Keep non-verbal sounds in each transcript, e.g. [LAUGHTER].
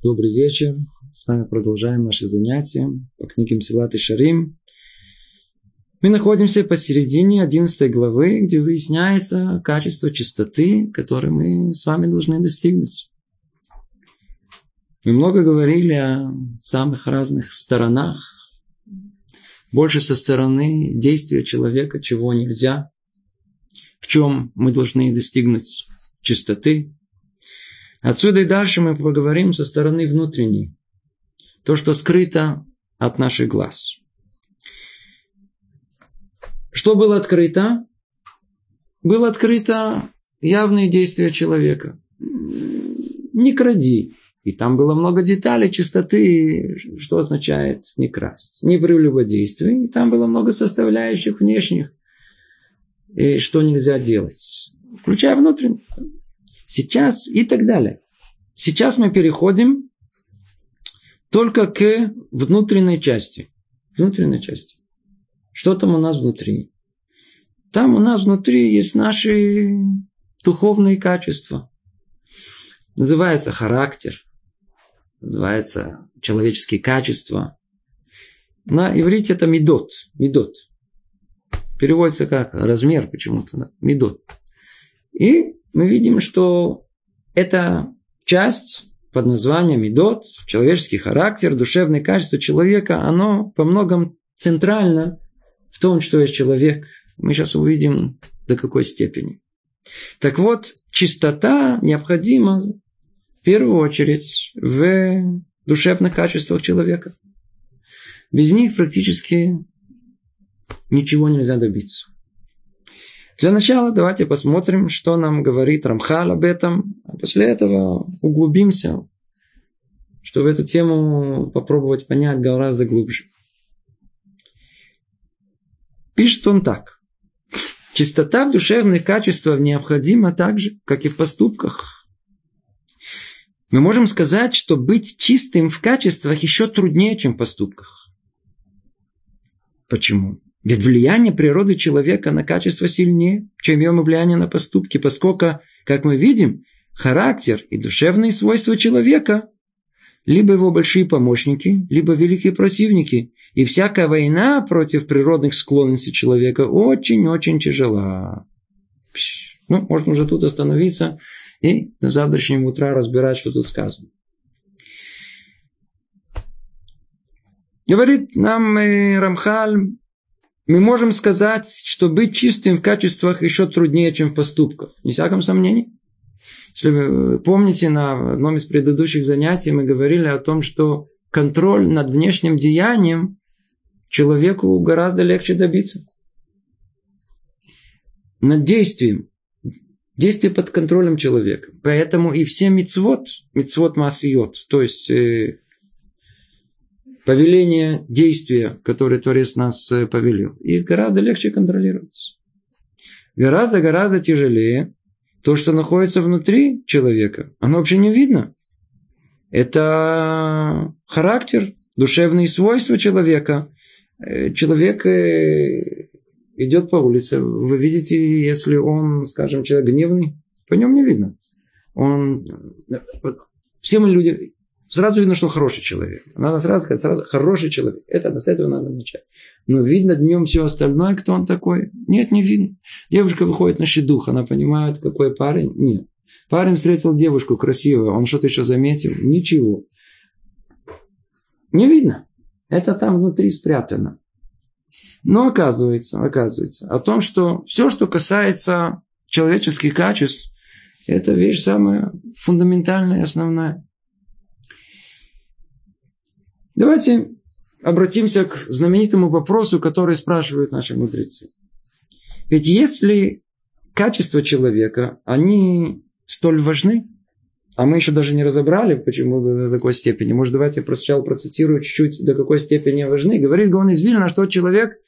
Добрый вечер. С вами продолжаем наши занятия по книге Мсилат и Шарим. Мы находимся посередине 11 главы, где выясняется качество чистоты, которое мы с вами должны достигнуть. Мы много говорили о самых разных сторонах. Больше со стороны действия человека, чего нельзя. В чем мы должны достигнуть чистоты, Отсюда и дальше мы поговорим со стороны внутренней. То, что скрыто от наших глаз. Что было открыто? Было открыто явные действия человека. Не кради. И там было много деталей чистоты, что означает не красть. Не прелюбодействие. И там было много составляющих внешних, и что нельзя делать. Включая внутренние сейчас и так далее. Сейчас мы переходим только к внутренней части. Внутренней части. Что там у нас внутри? Там у нас внутри есть наши духовные качества. Называется характер. Называется человеческие качества. На иврите это медот. Медот. Переводится как размер почему-то. Медот. И мы видим, что эта часть под названием Медот, человеческий характер, душевное качество человека, оно по многом центрально в том, что есть человек. Мы сейчас увидим до какой степени. Так вот, чистота необходима в первую очередь в душевных качествах человека. Без них практически ничего нельзя добиться. Для начала давайте посмотрим, что нам говорит Рамхал об этом, а после этого углубимся, чтобы эту тему попробовать понять гораздо глубже. Пишет он так. Чистота в душевных качествах необходима так же, как и в поступках. Мы можем сказать, что быть чистым в качествах еще труднее, чем в поступках. Почему? Ведь влияние природы человека на качество сильнее, чем его влияние на поступки, поскольку, как мы видим, характер и душевные свойства человека либо его большие помощники, либо великие противники. И всякая война против природных склонностей человека очень-очень тяжела. Ну, можно уже тут остановиться и до завтрашнего утра разбирать, что тут сказано. Говорит нам Рамхаль, мы можем сказать, что быть чистым в качествах еще труднее, чем в поступках. Не всяком сомнении. Если вы помните, на одном из предыдущих занятий мы говорили о том, что контроль над внешним деянием человеку гораздо легче добиться. Над действием. Действие под контролем человека. Поэтому и все мицвод, мицвод масиот, то есть э, повеление действия, которое Творец нас э, повелел. Их гораздо легче контролировать. Гораздо-гораздо тяжелее то, что находится внутри человека. Оно вообще не видно. Это характер, душевные свойства человека. Э, человек э, идет по улице. Вы видите, если он, скажем, человек гневный, по нему не видно. Он... Все мы люди, Сразу видно, что хороший человек. Надо сразу сказать, сразу хороший человек. Это с этого надо начать. Но видно днем все остальное, кто он такой? Нет, не видно. Девушка выходит на щедух, она понимает, какой парень? Нет. Парень встретил девушку красивую, он что-то еще заметил? Ничего. Не видно. Это там внутри спрятано. Но оказывается, оказывается, о том, что все, что касается человеческих качеств, это вещь самая фундаментальная и основная. Давайте обратимся к знаменитому вопросу, который спрашивают наши мудрецы. Ведь если качества человека, они столь важны, а мы еще даже не разобрали, почему до такой степени. Может, давайте я сначала процитирую чуть-чуть, до какой степени важны. Говорит Гон из Вильна, что человек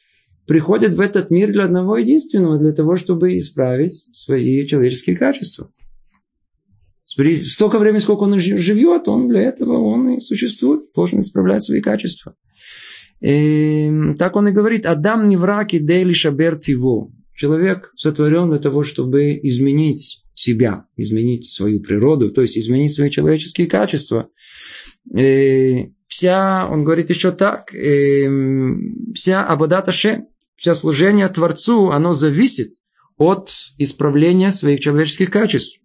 приходит в этот мир для одного единственного, для того, чтобы исправить свои человеческие качества. Столько времени, сколько он живет, он для этого он и существует, должен исправлять свои качества. И, эм, так он и говорит, Адам не враг и дейли шабер тиво. Человек сотворен для того, чтобы изменить себя, изменить свою природу, то есть изменить свои человеческие качества. И э, вся, он говорит еще так, и, э, вся Абадата Шем, все служение Творцу, оно зависит от исправления своих человеческих качеств.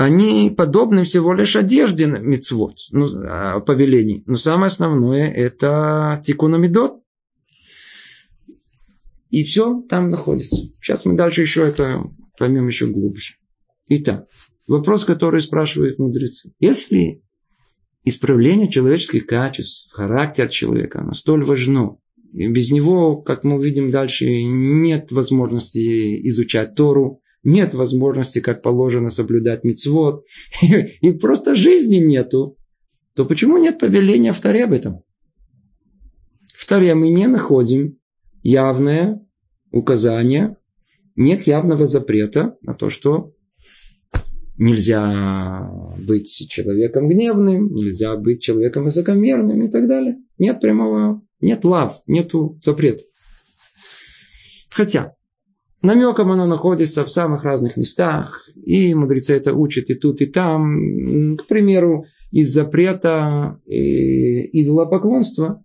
Они подобны всего лишь одежде мицвод, ну, а, повелений. Но самое основное это тикунамидот. И все там находится. Сейчас мы дальше еще это поймем еще глубже. Итак, вопрос, который спрашивают мудрецы. Если исправление человеческих качеств, характер человека, оно столь важно, и без него, как мы увидим дальше, нет возможности изучать Тору, нет возможности, как положено, соблюдать мицвод, [LAUGHS] и просто жизни нету, то почему нет повеления в Торе об этом? В Торе мы не находим явное указание, нет явного запрета на то, что нельзя быть человеком гневным, нельзя быть человеком высокомерным и так далее. Нет прямого, нет лав, нету запрета. Хотя, намеком оно находится в самых разных местах, и мудрецы это учат и тут, и там. К примеру, из запрета э, идолопоклонства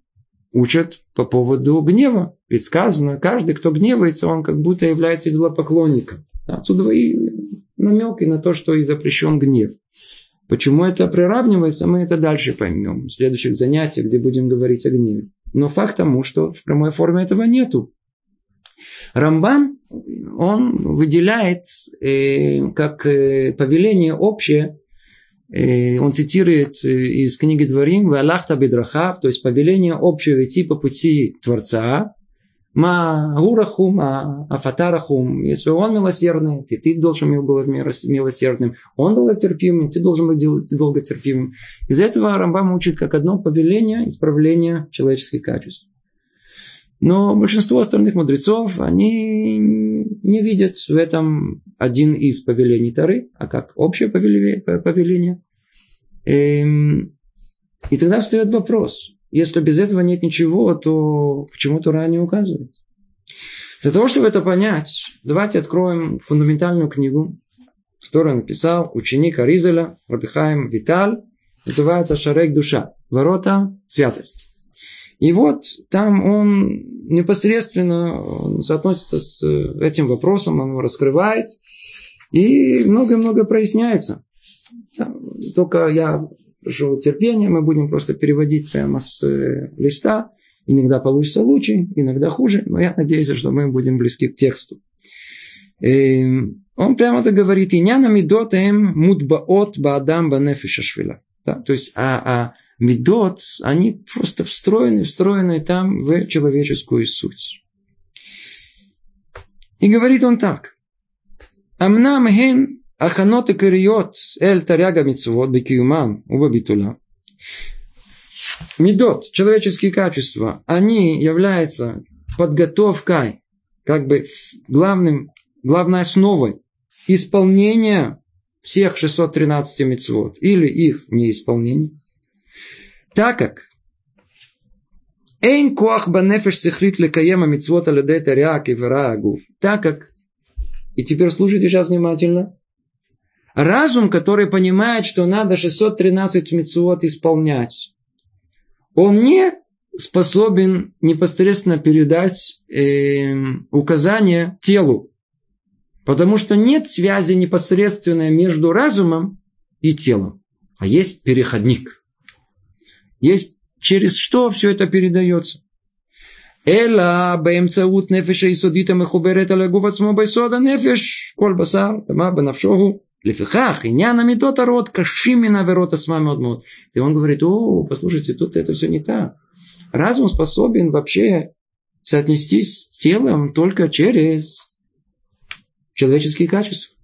учат по поводу гнева. Ведь сказано, каждый, кто гневается, он как будто является идолопоклонником. Отсюда и намеки на то, что и запрещен гнев. Почему это приравнивается, мы это дальше поймем в следующих занятиях, где будем говорить о гневе. Но факт тому, что в прямой форме этого нету. Рамбам, он выделяет э, как э, повеление общее, э, он цитирует э, из книги Дворим «Валахта бедрахав», то есть повеление общее идти по пути Творца, Ма гурахум, а афатарахум. Если он милосердный, ты, ты должен быть милосердным. Он долготерпимый, ты должен быть долготерпимым. Из этого Рамбам учит как одно повеление исправления человеческих качеств. Но большинство остальных мудрецов, они не видят в этом один из повелений Тары, а как общее повеление. Эм, и тогда встает вопрос, если без этого нет ничего, то почему Тора не указывает? Для того, чтобы это понять, давайте откроем фундаментальную книгу, которую написал ученик Аризеля, Рабихаем Виталь, называется «Шарек душа», «Ворота святости». И вот там он непосредственно соотносится с этим вопросом, он его раскрывает, и много-много проясняется. Только я прошу терпения, мы будем просто переводить прямо с э, листа. Иногда получится лучше, иногда хуже, но я надеюсь, что мы будем близки к тексту. И эм, он прямо так говорит, «Иняна мидотем мудбаот баадам банефиша швила». Да, то есть, а, а Медот, они просто встроены, встроены там в человеческую суть. И говорит он так. Амнам хен аханот кариот кириот эль таряга митцвот бекиуман уба битула. Медот, человеческие качества, они являются подготовкой, как бы главным, главной основой исполнения всех 613 мецвод или их неисполнения. Так как Эйн коах банефеш цехрит лекаема мицвот алюдей таряк и Так как, и теперь слушайте сейчас внимательно, Разум, который понимает, что надо 613 мецвод исполнять, он не способен непосредственно передать э, указания телу. Потому что нет связи непосредственной между разумом и телом. А есть переходник. Есть через что все это передается. Эла бэмцаут нефеша и судита мехуберет алягуфа самобайсода нефеш кольбасар тама бенавшогу лефихах и няна медота рот кашимина верота с вами одмут. И он говорит, о, послушайте, тут это все не так. Разум способен вообще соотнестись с телом только через человеческие качества.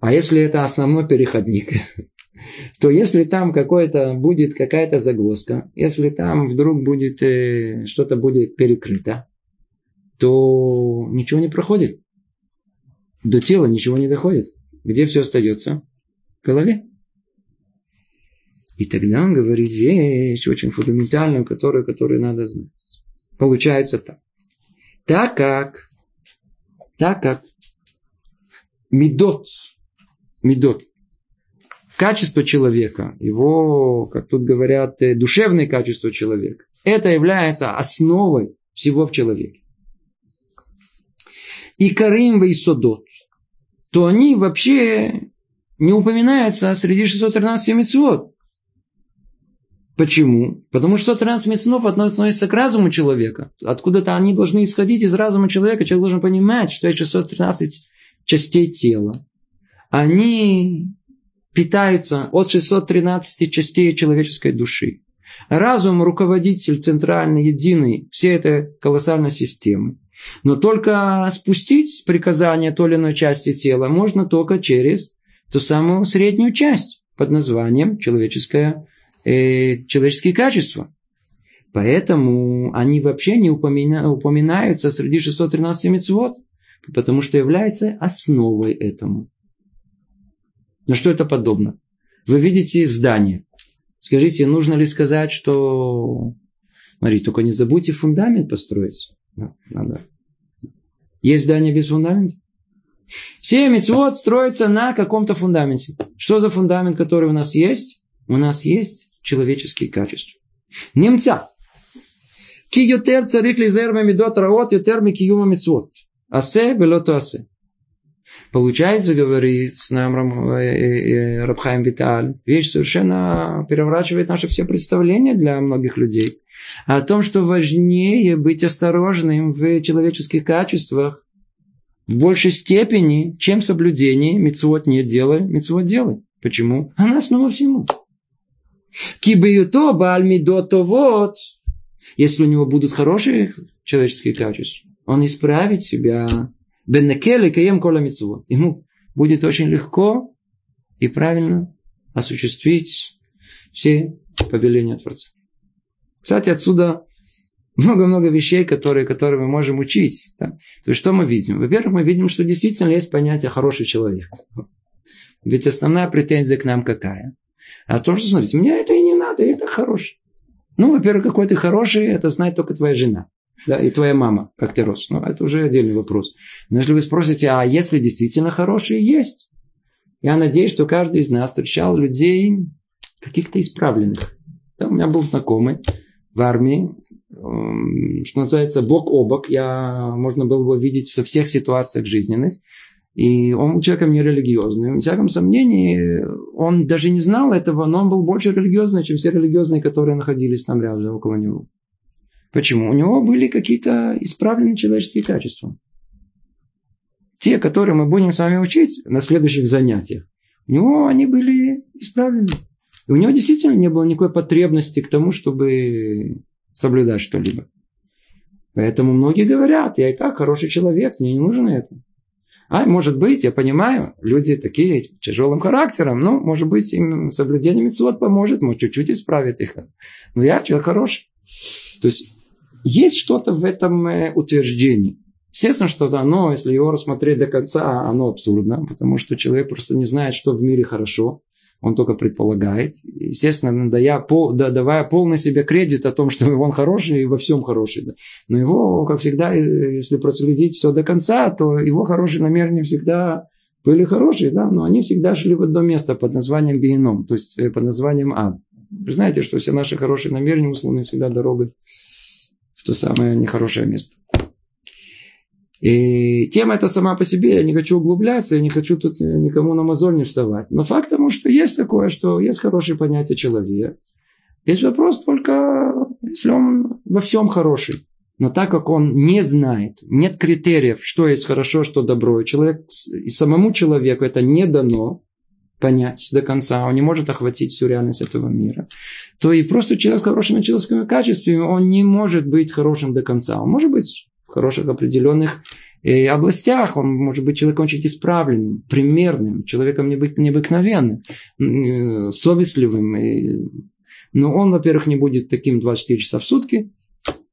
А если это основной переходник, [LAUGHS] [LAUGHS] то если там какой-то будет какая-то загвоздка, если там вдруг будет э, что-то будет перекрыто, то ничего не проходит до тела ничего не доходит. Где все остается? В голове. И тогда он говорит вещь очень фундаментальную, которую, которую надо знать. Получается так. Так как, так как медот, медот, качество человека, его, как тут говорят, э, душевное качество человека, это является основой всего в человеке. И Карим Вейсодот, то они вообще не упоминаются среди 613 мецвод. Почему? Потому что 113 мецнов относятся к разуму человека. Откуда-то они должны исходить из разума человека. Человек должен понимать, что есть 613 частей тела. Они питаются от 613 частей человеческой души. Разум – руководитель центральный, единый всей этой колоссальной системы. Но только спустить приказание той или иной части тела можно только через ту самую среднюю часть под названием человеческая э, человеческие качества. Поэтому они вообще не упомина, упоминаются среди 613 мецвод, потому что является основой этому. На что это подобно? Вы видите здание. Скажите, нужно ли сказать, что... Смотри, только не забудьте фундамент построить. Надо. Есть здание без фундамента? Все мецвод строятся на каком-то фундаменте. Что за фундамент, который у нас есть? У нас есть человеческие качества. Немца. Ки ютер царих лизер мемидот раот ютер микиюма мицвот. Асе белото асе. Получается, говорит нам э, э, э, Рабхайм Виталь, вещь совершенно переворачивает наши все представления для многих людей. О том, что важнее быть осторожным в человеческих качествах в большей степени, чем соблюдение мецвод не делай, мецвод делай. Почему? Она основа всему. Кибиюто бальмидото вот. Если у него будут хорошие человеческие качества, он исправит себя. Беннекеле каем кола митцвот. Ему будет очень легко и правильно осуществить все повеления Творца. Кстати, отсюда много-много вещей, которые, которые мы можем учить. Да? То есть, что мы видим? Во-первых, мы видим, что действительно есть понятие «хороший человек». Ведь основная претензия к нам какая? А то, что, смотрите, мне это и не надо, это хороший. Ну, во-первых, какой ты хороший, это знает только твоя жена. Да, и твоя мама, как ты рос. Ну, это уже отдельный вопрос. Но если вы спросите, а если действительно хорошие, есть. Я надеюсь, что каждый из нас встречал людей каких-то исправленных. Да, у меня был знакомый в армии, что называется, бок о бок. Я, можно было его видеть во всех ситуациях жизненных. И он был человеком нерелигиозным. В всяком сомнении, он даже не знал этого, но он был больше религиозный, чем все религиозные, которые находились там рядом, около него. Почему? У него были какие-то исправленные человеческие качества. Те, которые мы будем с вами учить на следующих занятиях, у него они были исправлены. И у него действительно не было никакой потребности к тому, чтобы соблюдать что-либо. Поэтому многие говорят, я и так хороший человек, мне не нужно это. А, может быть, я понимаю, люди такие тяжелым характером, ну, может быть, им соблюдение митцвот поможет, может, чуть-чуть исправит их. Но я человек хороший. То есть, есть что-то в этом э, утверждении. Естественно, что оно, если его рассмотреть до конца, оно абсурдно, потому что человек просто не знает, что в мире хорошо он только предполагает. Естественно, дая, пол, да, давая полный себе кредит о том, что [LAUGHS] он хороший и во всем хороший. Да. Но его, как всегда, если проследить все до конца, то его хорошие намерения всегда были хорошие, да, но они всегда шли в одно место под названием Геном, то есть э, под названием Ад. Вы знаете, что все наши хорошие намерения условно всегда дорогой в то самое нехорошее место. И тема эта сама по себе, я не хочу углубляться, я не хочу тут никому на мозоль не вставать. Но факт тому, что есть такое, что есть хорошее понятие человека. Есть вопрос только, если он во всем хороший. Но так как он не знает, нет критериев, что есть хорошо, что добро, человек, и самому человеку это не дано понять до конца, он не может охватить всю реальность этого мира, то и просто человек с хорошими человеческими качествами, он не может быть хорошим до конца. Он может быть в хороших определенных э, областях. Он может быть человеком очень исправленным, примерным, человеком необыкновенным, э, совестливым. Но он, во-первых, не будет таким 24 часа в сутки.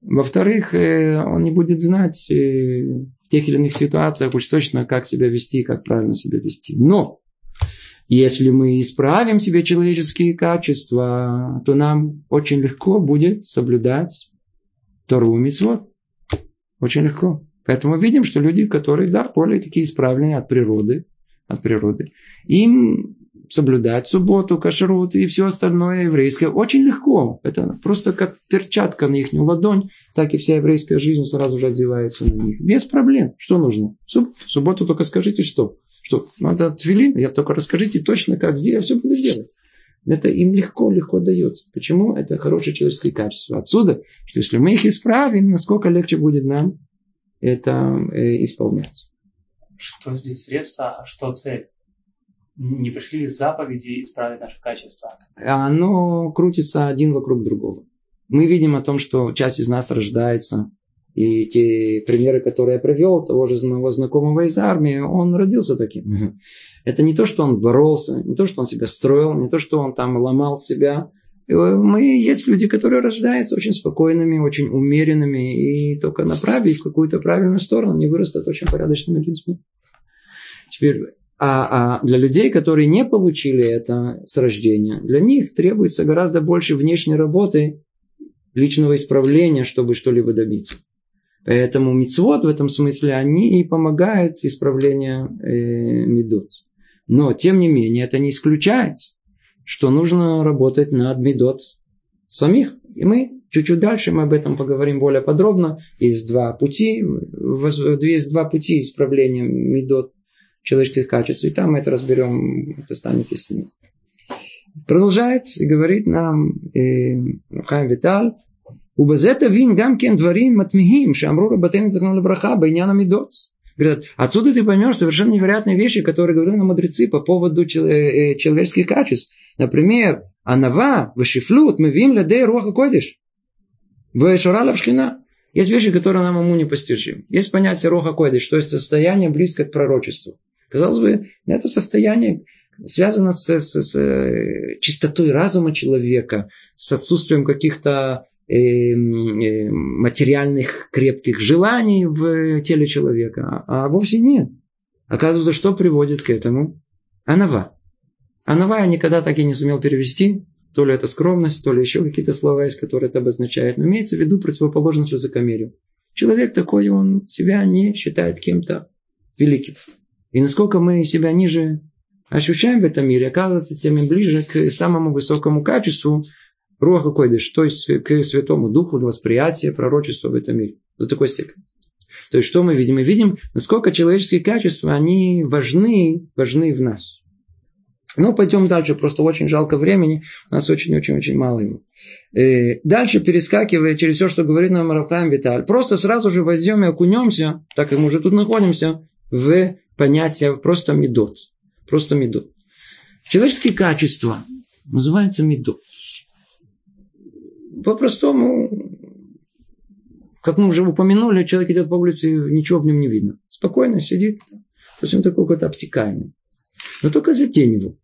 Во-вторых, э, он не будет знать в тех или иных ситуациях уж точно, как себя вести, как правильно себя вести. Но если мы исправим себе человеческие качества, то нам очень легко будет соблюдать вторую митцвот. Очень легко. Поэтому видим, что люди, которые, да, более такие исправленные от природы, от природы. Им соблюдать субботу, кашрут и все остальное еврейское очень легко. Это просто как перчатка на их ладонь, так и вся еврейская жизнь сразу же одевается на них. Без проблем. Что нужно? Субботу только скажите, что. Что? Надо твилин, я только расскажите точно, как здесь, я все буду делать. Это им легко-легко дается. Почему? Это хорошее человеческое качество. Отсюда, что если мы их исправим, насколько легче будет нам это э, исполнять. Что здесь средство, а что цель? Не пришли ли заповеди исправить наше качество? Оно крутится один вокруг другого. Мы видим о том, что часть из нас рождается и те примеры, которые я привел, того же моего знакомого из армии, он родился таким. [LAUGHS] Это не то, что он боролся, не то, что он себя строил, не то, что он там ломал себя. Мы есть люди, которые рождаются очень спокойными, очень умеренными, и только направить в какую-то правильную сторону, они вырастут очень порядочными людьми. Теперь, а, а для людей, которые не получили это с рождения, для них требуется гораздо больше внешней работы, личного исправления, чтобы что-либо добиться. Поэтому мицвод в этом смысле, они и помогают исправлению э, медот. Но, тем не менее, это не исключает, что нужно работать над медот самих. И мы чуть-чуть дальше мы об этом поговорим более подробно. Есть два пути, есть два пути исправления медот человеческих качеств. И там мы это разберем, это станет яснее. Продолжает и говорит нам э, Хайм Виталь, ובזה תבין גם כן дворим מתמיהים שאמרו רבותינו זכרונו לברכה בעניין המידות. Говорят, отсюда ты поймешь совершенно невероятные вещи, которые говорили нам мудрецы по поводу человеческих качеств. Например, анава, вешифлют, мы вим ледей руаха кодиш. Вешурала вшхина. Есть вещи, которые нам уму непостижимы. Есть понятие роха койдыш, то есть состояние близко к пророчеству. Казалось бы, это состояние связано с, с, с чистотой разума человека, с отсутствием каких-то Эм, э, материальных крепких желаний в теле человека, а вовсе нет. Оказывается, что приводит к этому? Анава. Анава я никогда так и не сумел перевести. То ли это скромность, то ли еще какие-то слова есть, которые это обозначают. Но имеется в виду противоположность высокомерию. Человек такой, он себя не считает кем-то великим. И насколько мы себя ниже ощущаем в этом мире, оказывается, тем ближе к самому высокому качеству, Руаха Койдыш, то есть к Святому Духу, восприятие пророчества в этом мире. До такой степени. То есть, что мы видим? Мы видим, насколько человеческие качества, они важны, важны в нас. Ну, пойдем дальше, просто очень жалко времени, у нас очень-очень-очень мало его. Э, дальше, перескакивая через все, что говорит нам Рафаим Виталь, просто сразу же возьмем и окунемся, так как мы уже тут находимся, в понятие просто медот. Просто медот. Человеческие качества называются медот по-простому, как мы уже упомянули, человек идет по улице, ничего в нем не видно. Спокойно сидит, он такой какой-то обтекаемый. Но только затень его.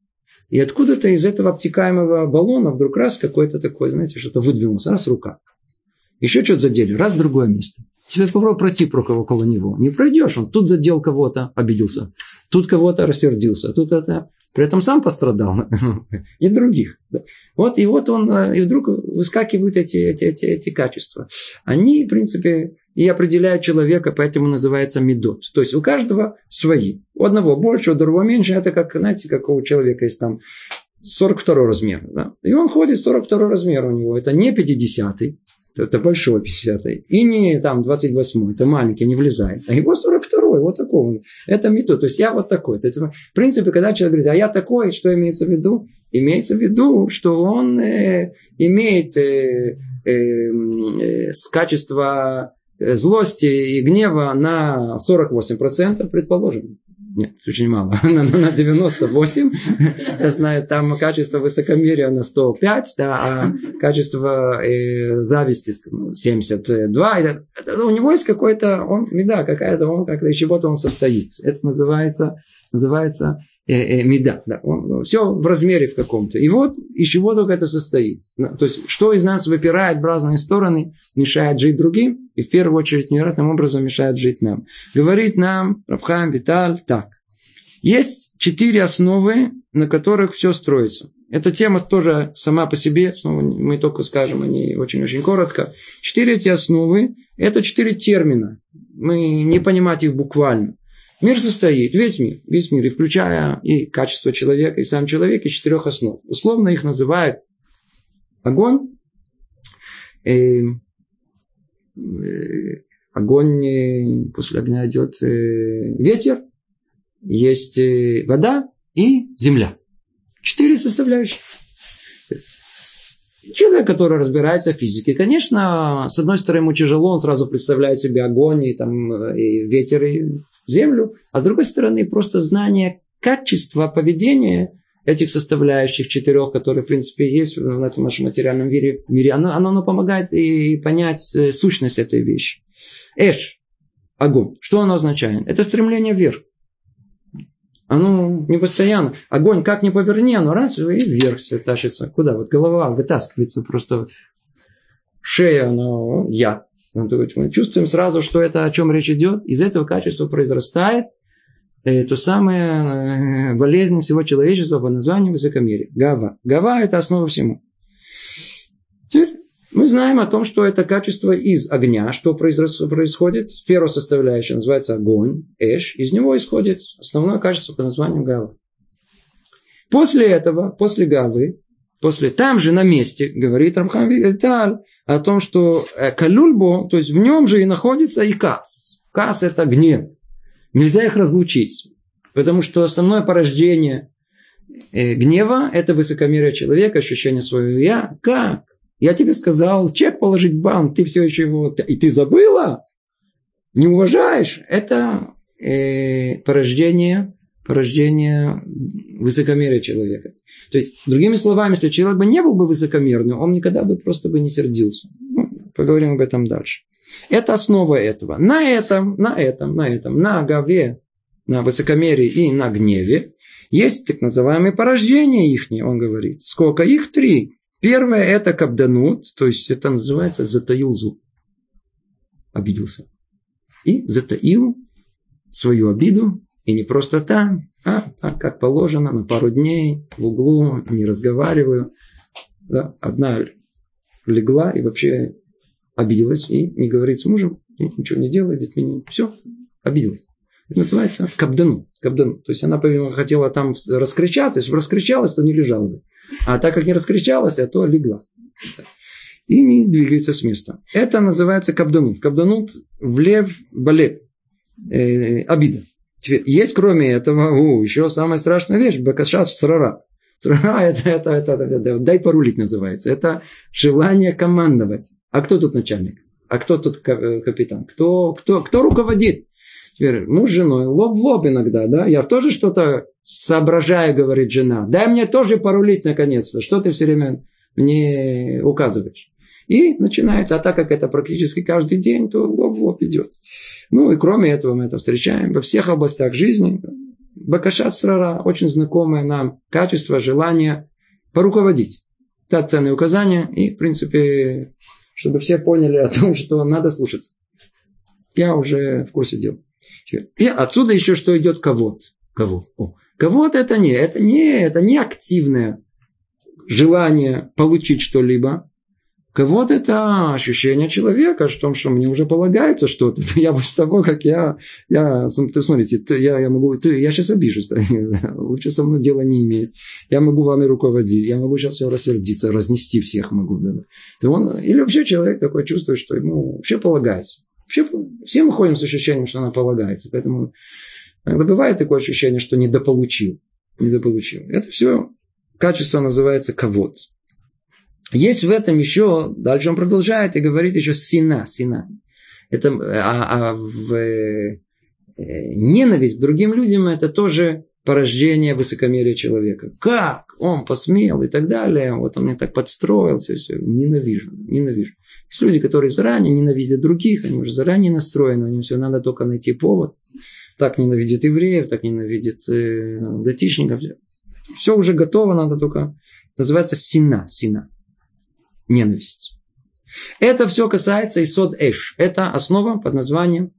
И откуда-то из этого обтекаемого баллона вдруг раз какой-то такой, знаете, что-то выдвинулось, раз рука. Еще что-то задели, раз другое место. Тебе попробуй пройти около него. Не пройдешь, он тут задел кого-то, обиделся. Тут кого-то рассердился. Тут это. При этом сам пострадал. [LAUGHS] и других. Вот, и вот он, э, и вдруг выскакивают эти, эти, эти, эти качества. Они, в принципе, и определяют человека, поэтому называется медот. То есть у каждого свои. У одного больше, у другого меньше. Это как, знаете, как у человека есть там 42 размер. Да? И он ходит 42 размер у него. Это не 50 это большой 50 И не там 28 это маленький, не влезает. А его 42 вот такой. Это метод. То есть я вот такой. То есть, в принципе, когда человек говорит, а я такой, что имеется в виду? Имеется в виду, что он э, имеет э, э, э, с качества злости и гнева на 48%, предположим. Нет, очень мало. [LAUGHS] на, на 98. Я знаю, там качество высокомерия на 105, да, а качество э, зависти 72. Это, у него есть какой-то, он, меда какая-то, он как-то из чего-то он состоит. Это называется, называется э, э, меда. Да, он, все в размере в каком-то. И вот из чего только это состоит. То есть, что из нас выпирает в разные стороны, мешает жить другим, и в первую очередь невероятным образом мешает жить нам. Говорит нам Рабхам Виталь так. Есть четыре основы, на которых все строится. Эта тема тоже сама по себе, снова мы только скажем о ней очень-очень коротко. Четыре эти основы – это четыре термина. Мы не понимать их буквально. Мир состоит, весь мир, весь мир, и включая и качество человека, и сам человек, из четырех основ. Условно их называют огонь, э, э, огонь, э, после огня идет э, ветер, есть э, вода и земля. Четыре составляющих. Человек, который разбирается в физике, конечно, с одной стороны, ему тяжело, он сразу представляет себе огонь и, там, и ветер, и землю, а с другой стороны, просто знание качества поведения этих составляющих четырех, которые, в принципе, есть в этом нашем материальном мире, мире оно, оно, оно помогает и понять э, сущность этой вещи. Эш, огонь, что оно означает? Это стремление вверх. Оно не постоянно. Огонь как ни поверни, оно раз и вверх все тащится. Куда? Вот голова вытаскивается просто. Шея, оно я. Мы чувствуем сразу, что это о чем речь идет. Из этого качества произрастает то самое э, болезнь всего человечества по названию высокомерие. Гава. Гава – это основа всему. Теперь мы знаем о том, что это качество из огня, что происходит. Первая составляющая называется огонь, эш. Из него исходит основное качество по названию гава. После этого, после гавы, после там же на месте, говорит Рамхан Виталь о том, что э, калюльбо, то есть в нем же и находится и кас. Кас – это гнев. Нельзя их разлучить. Потому что основное порождение э, гнева – это высокомерие человека, ощущение своего «я». Как? Я тебе сказал чек положить в банк, ты все еще его... И ты забыла? Не уважаешь? Это э, порождение, порождение высокомерия человека. То есть, другими словами, если человек бы не был бы высокомерным, он никогда бы просто бы не сердился. Ну, поговорим об этом дальше. Это основа этого. На этом, на этом, на этом, на гове, на высокомерии и на гневе есть так называемые порождения их, он говорит. Сколько? Их три. Первое это кабданут, то есть это называется затаил зуб. Обиделся. И затаил свою обиду, и не просто там, а так, как положено, на пару дней, в углу, не разговариваю. Да, одна легла и вообще обиделась, и не говорит с мужем, ничего не делает, детьми не... Все, обиделась. Это называется кабдану. кабдану. То есть она, по-видимому, хотела там раскричаться. Если бы раскричалась, то не лежала бы. А так как не раскричалась, а то легла. И не двигается с места. Это называется кабданут. Кабданут влев, болев. Э, обида. Теперь, есть кроме этого, о, еще самая страшная вещь, бакашат срара. Срара это, это, это, это, это, дай порулить называется. Это желание командовать. А кто тут начальник? А кто тут капитан? Кто, кто, кто руководит? Теперь муж с женой, лоб в лоб иногда, да? Я тоже что-то соображаю, говорит жена. Дай мне тоже порулить наконец-то. Что ты все время мне указываешь? И начинается, а так как это практически каждый день, то лоб в лоб идет. Ну и кроме этого мы это встречаем во всех областях жизни. Бакашат срара, очень знакомое нам качество, желание поруководить. Дать ценные указания и, в принципе, чтобы все поняли о том, [LAUGHS] что надо слушаться. Я уже в курсе дела. И отсюда еще что идет ковод. Ковод. О, ковод это не, это не, это не активное желание получить что-либо. Ковод это ощущение человека, в том, что мне уже полагается что-то. [LAUGHS] Я после того, как я, я ты смотрите, я, я могу, ты, я сейчас обижусь, [LAUGHS] лучше со мной дела не иметь. Я могу вами руководить, я могу сейчас все рассердиться, разнести всех могу. Да, да. Он, или вообще человек такой чувствует, что ему вообще полагается. Вообще, все мы ходим с ощущением, что она полагается. Поэтому иногда бывает такое ощущение, что недополучил. Недополучил. Это все качество называется ковод. Есть в этом еще, дальше он продолжает и говорит еще сина, сина. Это, а, а в э, ненависть к другим людям это тоже порождение высокомерия человека. Как? Он посмел и так далее. Вот он мне так подстроил. Все, все. Ненавижу. Ненавижу. Есть люди, которые заранее ненавидят других. Они уже заранее настроены. Им все надо только найти повод. Так ненавидят евреев, так ненавидят э, датичников. Все уже готово, надо только... Называется сина. Сина. Ненависть. Это все касается Исод Эш. Это основа под названием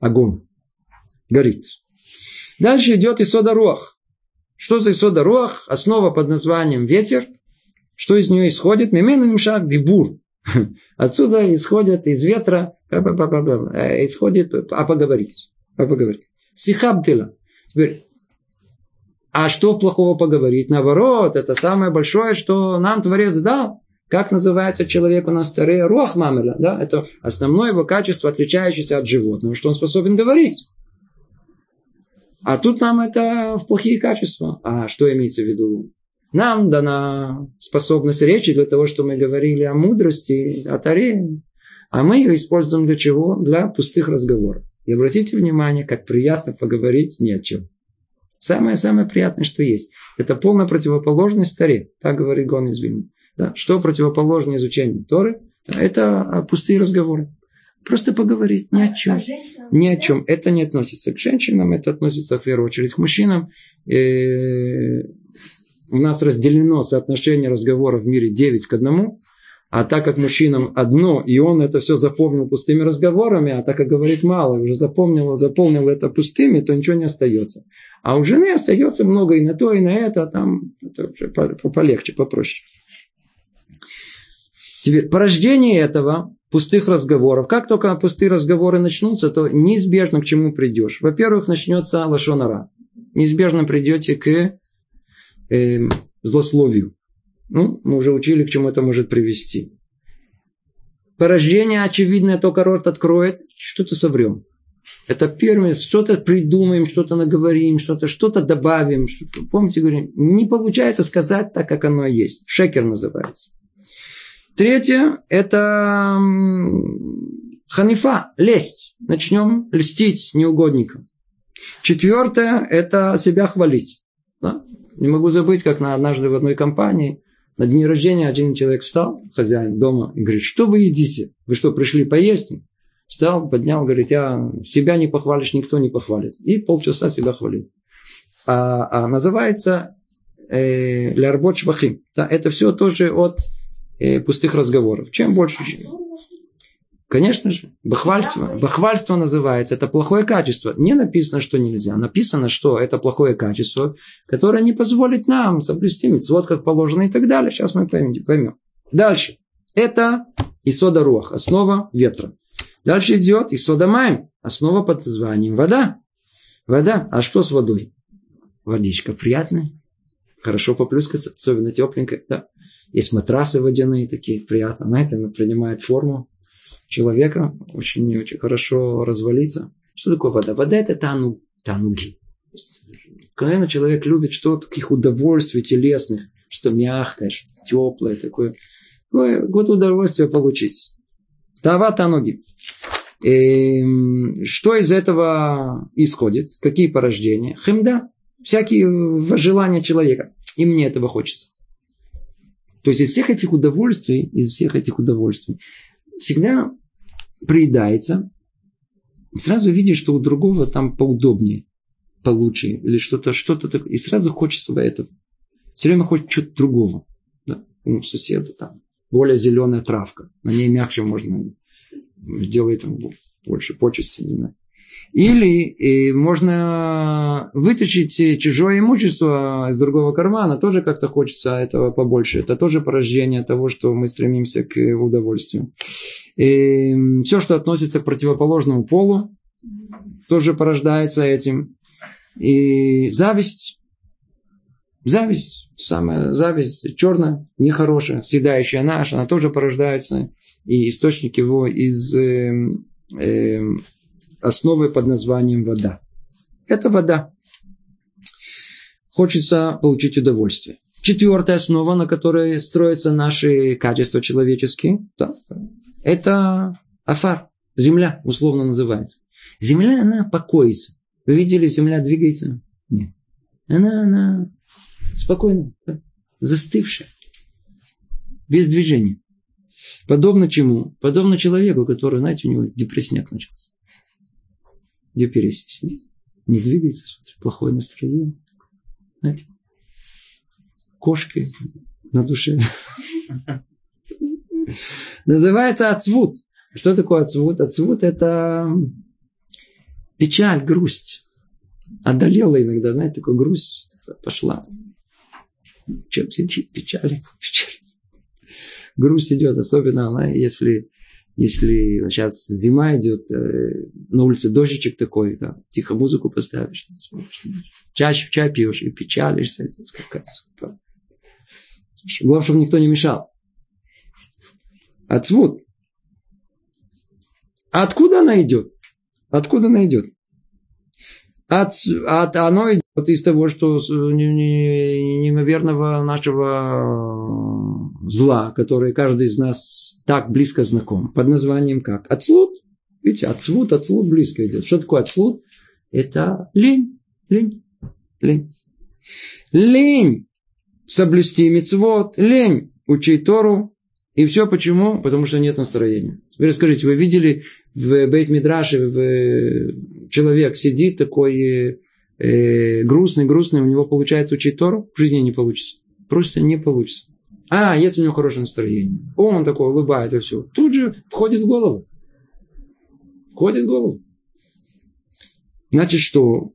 огонь. Горит. Дальше идет Исода Руах. Что за Исода Руах? Основа под названием ветер. Что из нее исходит? Мимену нимшак дибур. [LAUGHS] Отсюда исходят из ветра Э, исходит, а поговорить. А поговорить. Сихабтила. Теперь, а что плохого поговорить? Наоборот, это самое большое, что нам Творец дал. Как называется человек у нас старый? Руах мамеля. Да? Это основное его качество, отличающееся от животного, что он способен говорить. А тут нам это в плохие качества. А что имеется в виду? Нам дана способность речи для того, чтобы мы говорили о мудрости, о таре. А мы ее используем для чего? Для пустых разговоров. И обратите внимание, как приятно поговорить ни о чем. Самое-самое приятное, что есть. Это полная противоположность Таре. Так говорит Гон из Вильна. Да? Что противоположное изучению Торы? Это пустые разговоры. Просто поговорить ни о чем. А ни о чем. Это не относится к женщинам, это относится в первую очередь к мужчинам. И у нас разделено соотношение разговоров в мире 9 к 1. А так как мужчинам одно, и он это все запомнил пустыми разговорами, а так как говорит мало, уже запомнил, заполнил это пустыми, то ничего не остается. А у жены остается много и на то, и на это, а там это уже полегче, попроще. Теперь порождение этого пустых разговоров. Как только пустые разговоры начнутся, то неизбежно к чему придешь. Во-первых, начнется лошонара. Неизбежно придете к э, злословию. Ну, мы уже учили, к чему это может привести. Порождение очевидное, только рот откроет, что-то соврем. Это первое, что-то придумаем, что-то наговорим, что-то что добавим. Что помните, говорим, не получается сказать так, как оно есть. Шекер называется. Третье – это ханифа, лесть. Начнем льстить неугодникам. Четвертое – это себя хвалить. Да? Не могу забыть, как на однажды в одной компании на день рождения один человек встал, хозяин дома, и говорит, что вы едите? Вы что, пришли поесть? Встал, поднял, говорит, я себя не похвалишь, никто не похвалит. И полчаса себя хвалил. А, а называется э, лярбот швахим. Да, это все тоже от э, пустых разговоров. Чем больше... Конечно же, бахвальство. Бахвальство называется. Это плохое качество. Не написано, что нельзя. Написано, что это плохое качество, которое не позволит нам соблюсти митцвот, как положено и так далее. Сейчас мы поймем. Дальше. Это Исода Руах, основа ветра. Дальше идет Исода Майм, основа под названием вода. Вода. А что с водой? Водичка приятная. Хорошо поплюскаться, особенно тепленькая. Да. Есть матрасы водяные такие, приятно. Знаете, она принимает форму человека очень-очень хорошо развалиться. Что такое вода? Вода – это тану, тануги. Когда человек любит что-то, таких удовольствий телесных, что мягкое, что теплое, такое. Год удовольствия получить. Тава тануги. И эм, что из этого исходит? Какие порождения? Хемда. Всякие желания человека. И мне этого хочется. То есть из всех этих удовольствий, из всех этих удовольствий, всегда приедается, сразу видишь, что у другого там поудобнее, получше, или что-то, что-то такое, и сразу хочется этого. Все время хочет что-то другого. Да? У соседа там более зеленая травка, на ней мягче можно сделать там больше почести, не знаю. Или и можно вытащить чужое имущество из другого кармана, тоже как-то хочется этого побольше. Это тоже порождение того, что мы стремимся к удовольствию. И все, что относится к противоположному полу, тоже порождается этим. И зависть, зависть, самая зависть черная, нехорошая, съедающая наша, она тоже порождается. И источник его из э, э, основы под названием вода. Это вода. Хочется получить удовольствие. Четвертая основа, на которой строятся наши качества человеческие, да, это афар, земля, условно называется. Земля, она покоится. Вы видели, земля двигается? Нет. Она, она спокойно, застывшая, без движения. Подобно чему? Подобно человеку, который, знаете, у него депрессняк начался. Депрессия сидит, не двигается, смотрит, плохое настроение. Знаете, кошки на душе. Называется отцвут. Что такое отцвут? Отцвут – это печаль, грусть. Одолела иногда, знаете, такая грусть пошла. Чем сидит, печалится, [LAUGHS] печалится. Грусть идет, особенно она, если Если сейчас зима идет, э, на улице дождичек такой, да, тихо музыку поставишь, смотришь, чаще чай пьешь и печалишься. Как супер. Главное, чтобы никто не мешал. Отсвут. Откуда она идет? Откуда она идет? От, от, оно идет из того, что неимоверного нашего зла, который каждый из нас так близко знаком, под названием как? Отслуд. Видите, отслуд, отслуд близко идет. Что такое отслуд? Это лень. Лень. Лень. Лень соблюсти мецвод, лень учить Тору. И все почему? Потому что нет настроения. Теперь скажите, вы видели в Бейт Мидраше в... человек сидит такой э, грустный, грустный, у него получается учить Тору, в жизни не получится. Просто не получится. А, нет у него хорошее настроение. Он такой улыбается, все. Тут же входит в голову. Входит в голову. Значит, что?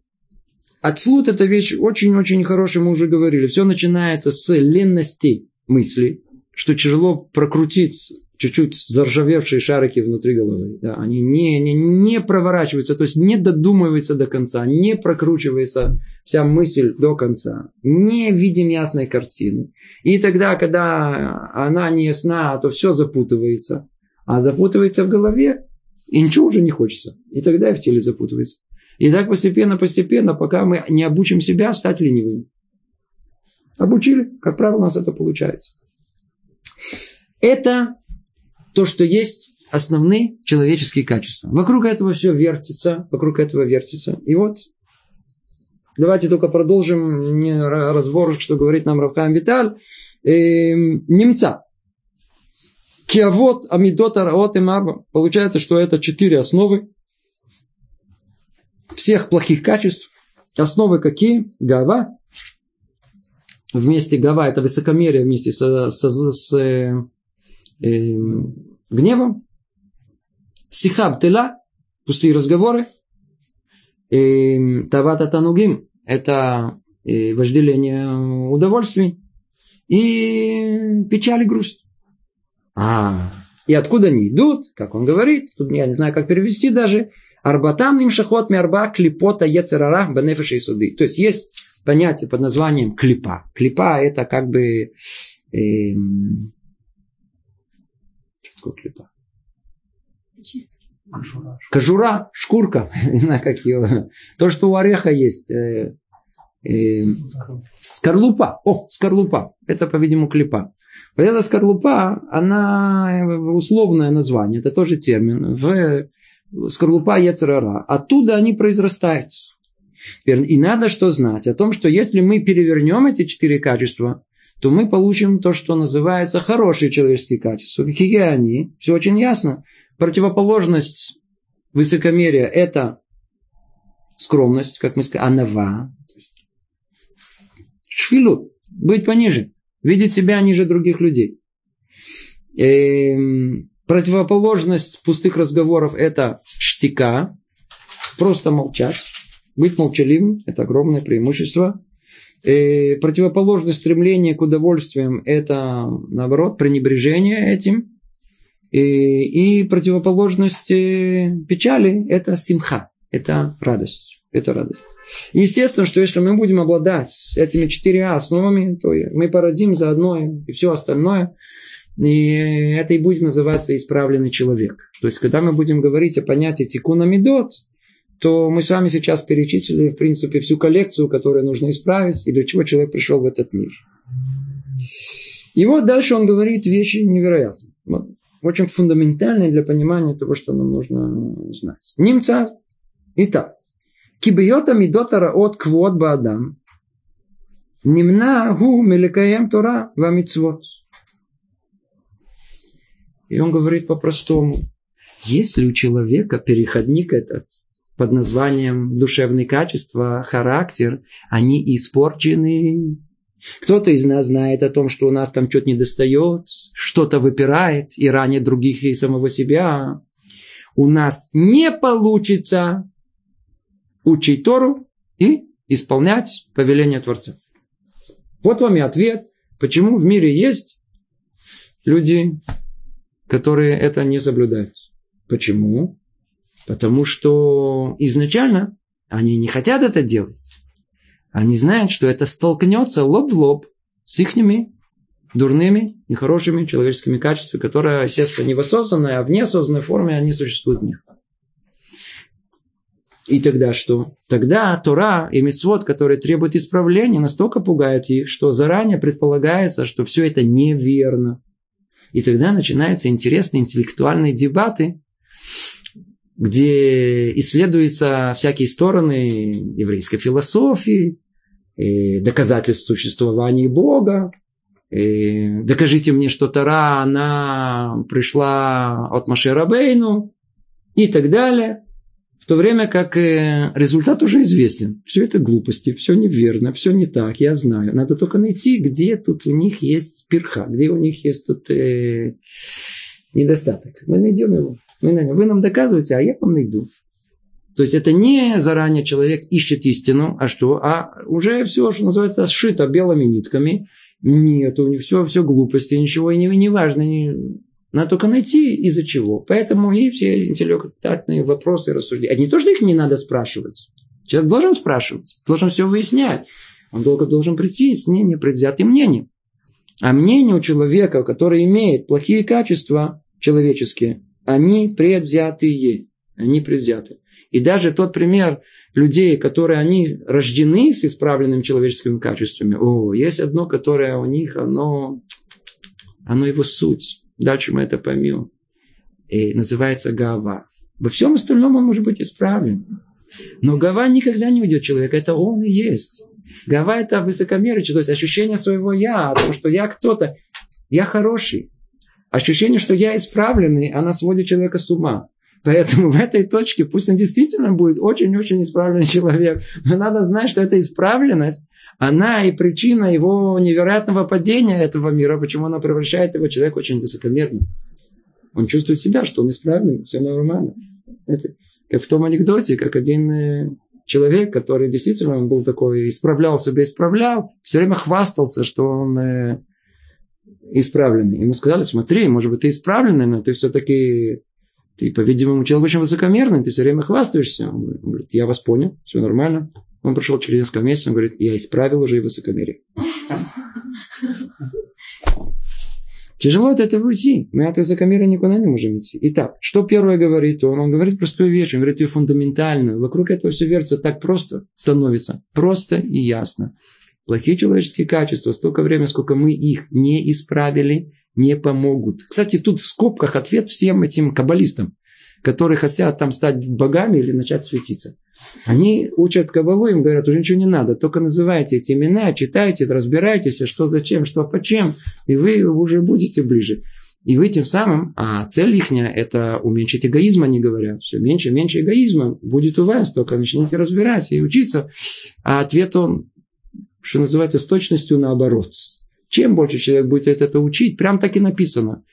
Отслуд это вещь очень-очень хорошая, мы уже говорили. Все начинается с ленности мысли, что тяжело прокрутить чуть-чуть заржавевшие шарики внутри головы. Да, они не, не, не проворачиваются, то есть не додумываются до конца, не прокручивается вся мысль до конца, не видим ясной картины. И тогда, когда она не ясна, то все запутывается. А запутывается в голове, и ничего уже не хочется. И тогда и в теле запутывается. И так постепенно, постепенно, пока мы не обучим себя стать ленивыми. Обучили, как правило, у нас это получается. Это то, что есть основные человеческие качества. Вокруг этого все вертится, вокруг этого вертится. И вот давайте только продолжим разбор, что говорит нам Равхайм Виталь. Э, немца. Киавод, Амидот, Араот и Марба. Получается, что это четыре основы всех плохих качеств. Основы какие? Гава. Вместе Гава это высокомерие вместе с, с, с э, гневом, сихаб тела, пустые разговоры, э, тавата танугим, это э, вожделение удовольствий, и печаль и грусть. А, и откуда они идут, как он говорит, тут я не знаю, как перевести даже, арбатам ним шахот мярба клипота ецерара бенефиша и суды. То есть есть понятие под названием клипа. Клипа это как бы э, такое клепа? Кожура. Кожура, шкурка. [LAUGHS] Не знаю, как ее. То, что у ореха есть. Э, э, скорлупа. О, скорлупа. Это, по-видимому, клепа. Вот эта скорлупа, она э, условное название, это тоже термин. В скорлупа Ецерара. Оттуда они произрастают. И надо что знать о том, что если мы перевернем эти четыре качества, то мы получим то, что называется хорошие человеческие качества. Какие они? Все очень ясно. Противоположность высокомерия – это скромность, как мы сказали, анава. Шфилут, быть пониже, видеть себя ниже других людей. Эм, противоположность пустых разговоров – это штика, просто молчать. Быть молчаливым – это огромное преимущество. И противоположное стремление к удовольствиям – это, наоборот, пренебрежение этим. И, и противоположность печали – это симха, это радость. Это радость. Естественно, что если мы будем обладать этими четырьмя основами, то мы породим заодно и все остальное. И это и будет называться исправленный человек. То есть, когда мы будем говорить о понятии тикуна медот, то мы с вами сейчас перечислили, в принципе, всю коллекцию, которую нужно исправить, и для чего человек пришел в этот мир. И вот дальше он говорит вещи невероятные. Очень фундаментальные для понимания того, что нам нужно знать. Немца. Итак. Кибиота мидотара от квот баадам. Нимна гу меликаем тора вамицвот. И он говорит по-простому. Если у человека переходник этот под названием душевные качества, характер, они испорчены. Кто-то из нас знает о том, что у нас там что-то не достает, что-то выпирает и ранит других и самого себя. У нас не получится учить Тору и исполнять повеление Творца. Вот вам и ответ, почему в мире есть люди, которые это не соблюдают. Почему? Потому что изначально они не хотят это делать. Они знают, что это столкнется лоб в лоб с их дурными, нехорошими человеческими качествами, которые, естественно, не в осознанной, а в неосознанной форме они существуют в них. И тогда что? Тогда Тора и Мисвод, которые требуют исправления, настолько пугают их, что заранее предполагается, что все это неверно. И тогда начинаются интересные интеллектуальные дебаты, где исследуются всякие стороны еврейской философии, доказательств существования Бога. Докажите мне, что Тора, она пришла от Маше Рабейну и так далее. В то время как э, результат уже известен. Все это глупости, все неверно, все не так, я знаю. Надо только найти, где тут у них есть перха, где у них есть тут э, недостаток. Мы найдем его. Вы нам доказываете, а я вам найду. То есть это не заранее человек ищет истину, а что? А уже все, что называется, сшито белыми нитками. Нет, у них все, все глупости, ничего и не, не важно. Не, надо только найти из-за чего. Поэтому и все интеллектуальные вопросы рассуждения. А не то, что их не надо спрашивать. Человек должен спрашивать, должен все выяснять. Он долго должен прийти с ним непредвзятым мнением. А мнение у человека, который имеет плохие качества человеческие, они предвзятые. Они предвзяты. И даже тот пример людей, которые они рождены с исправленными человеческими качествами, о, есть одно, которое у них, оно, оно его суть. Дальше мы это поймем. И называется гава. Во всем остальном он может быть исправлен. Но гава никогда не уйдет человека. Это он и есть. Гава – это высокомерие, то есть ощущение своего «я», о том, что я кто-то. Я хороший. Ощущение, что я исправленный, она сводит человека с ума. Поэтому в этой точке пусть он действительно будет очень-очень исправленный человек. Но надо знать, что эта исправленность, она и причина его невероятного падения этого мира, почему она превращает его человека очень высокомерным. Он чувствует себя, что он исправлен, все нормально. Это, как в том анекдоте, как один э, человек, который действительно был такой, исправлял себя, исправлял, все время хвастался, что он э, исправленный. Ему сказали, смотри, может быть, ты исправленный, но ты все-таки ты, по-видимому, человек очень высокомерный, ты все время хвастаешься. Он говорит, я вас понял, все нормально. Он пришел через несколько месяцев, он говорит, я исправил уже и высокомерие. Тяжело от этого уйти. Мы от высокомерия никуда не можем идти. Итак, что первое говорит он? Он говорит простую вещь, он говорит ее фундаментальную. Вокруг этого все вертится так просто становится. Просто и ясно. Плохие человеческие качества, столько времени, сколько мы их не исправили, не помогут. Кстати, тут в скобках ответ всем этим каббалистам, которые хотят там стать богами или начать светиться. Они учат кабалу, им говорят, уже ничего не надо, только называйте эти имена, читайте, разбирайтесь, что зачем, что почем, и вы уже будете ближе. И вы тем самым, а цель их это уменьшить эгоизм, они говорят. Все меньше и меньше эгоизма будет у вас, только начните разбирать и учиться. А ответ он, что называется, с точностью наоборот. Чем больше человек будет это учить, прям так и написано.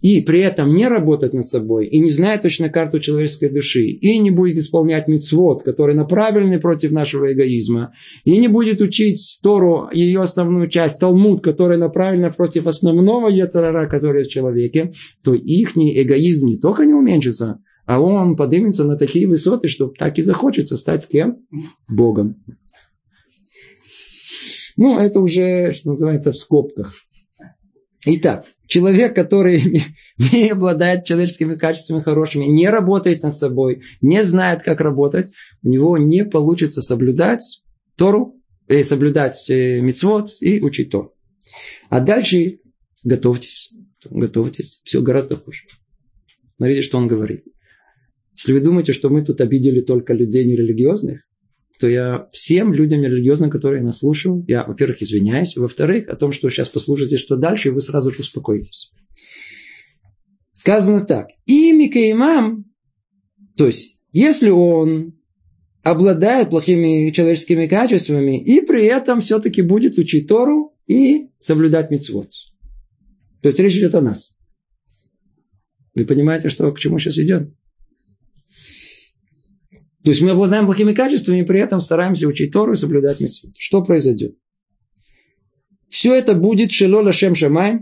И при этом не работать над собой, и не знает точно карту человеческой души, и не будет исполнять мицвод, который направлены против нашего эгоизма, и не будет учить Тору, ее основную часть, Талмуд, который направлен против основного яцерара, который в человеке, то их эгоизм не только не уменьшится, а он поднимется на такие высоты, что так и захочется стать кем? Богом. Ну, это уже, что называется, в скобках. Итак, человек, который [LAUGHS] не, не обладает человеческими качествами хорошими, не работает над собой, не знает, как работать, у него не получится соблюдать Тору, э, соблюдать э, мицвод и учить Тору. А дальше готовьтесь, готовьтесь, все гораздо хуже. Смотрите, что он говорит. Если вы думаете, что мы тут обидели только людей нерелигиозных, то я всем людям религиозным, которые нас слушают, я, во-первых, извиняюсь, во-вторых, о том, что сейчас послушаете, что дальше, вы сразу же успокоитесь. Сказано так. Имика имам, то есть, если он обладает плохими человеческими качествами и при этом все-таки будет учить Тору и соблюдать митцвот. То есть речь идет о нас. Вы понимаете, что к чему сейчас идет? То есть мы обладаем плохими качествами и при этом стараемся учить Тору и соблюдать митцвот. Что произойдет? Все это будет шело лашем шамай,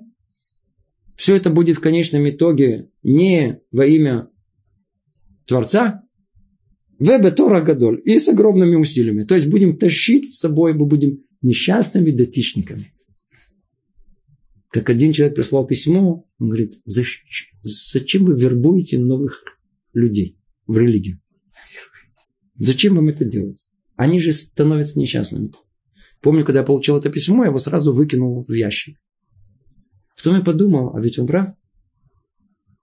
все это будет в конечном итоге не во имя Творца, Вебе Тора Гадоль. И с огромными усилиями. То есть будем тащить с собой, мы будем несчастными дотичниками. Как один человек прислал письмо, он говорит, зачем вы вербуете новых людей в религию? Зачем вам это делать? Они же становятся несчастными. Помню, когда я получил это письмо, я его сразу выкинул в ящик. Потом я подумал, а ведь он прав.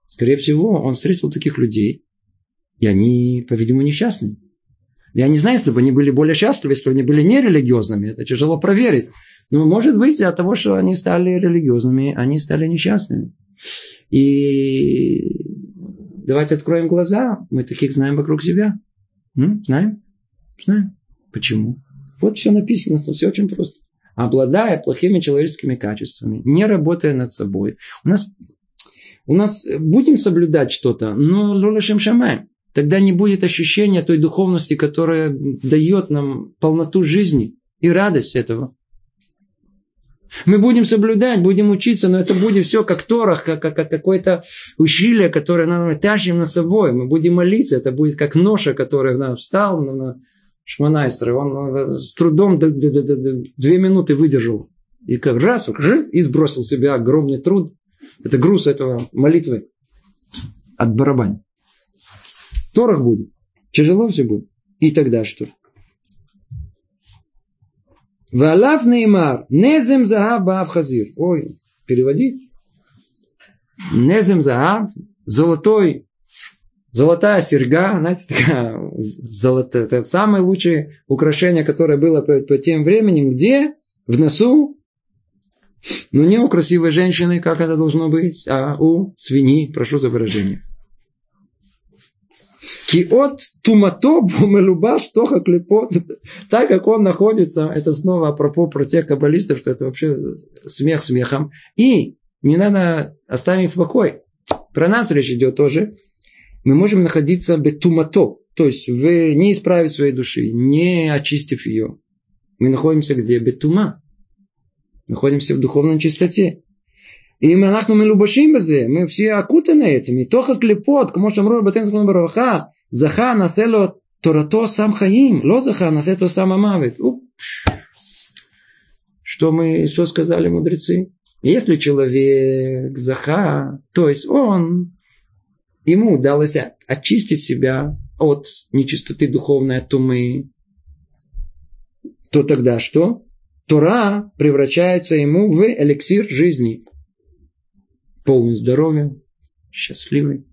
Скорее всего, он встретил таких людей, и они, по-видимому, несчастны. Я не знаю, если бы они были более счастливы, если бы они были нерелигиозными. Это тяжело проверить. Но может быть от того, что они стали религиозными, они стали несчастными. И давайте откроем глаза. Мы таких знаем вокруг себя. Знаем? Знаем. Почему? Вот все написано, все очень просто. Обладая плохими человеческими качествами, не работая над собой. У нас, у нас будем соблюдать что-то, но лолешем шамаем. Тогда не будет ощущения той духовности, которая дает нам полноту жизни и радость этого. Мы будем соблюдать, будем учиться, но это будет все как торах, как, как, как какое-то усилие, которое нам тащим на собой. Мы будем молиться, это будет как ноша, который нам встал на, на Шманайстер. Он с трудом д, д, д, две минуты выдержал. И как раз и сбросил себя огромный труд. Это груз этого молитвы от барабани. Торах будет. Тяжело все будет. И тогда что? Валав неймар. Незем захав баав хазир. Ой, переводи. Незем захав. Золотой. Золотая серьга. Знаете, такая золотая. Это самое лучшее украшение, которое было по, по тем временем. Где? В носу. Но не у красивой женщины, как это должно быть, а у свиньи. Прошу за выражение. Киот тумато мелубаш тоха клепот. [LAUGHS] Так как он находится, это снова апропо про тех каббалистов, что это вообще смех смехом. И не надо оставить в покой. Про нас речь идет тоже. Мы можем находиться бетумато, то есть вы не исправив своей души, не очистив ее. Мы находимся где? Бетума. Находимся в духовной чистоте. И мы нахну мы любашим мы все окутаны этим. И то как клепот, к мошам рор батен бараха. Заха насело Торато сам хаим, ло заха насело сам амавит. Что мы, что сказали мудрецы? Если человек заха, то есть он, ему удалось очистить себя от нечистоты духовной, от тумы, то тогда что? Тора превращается ему в эликсир жизни. Полный здоровья, счастливый.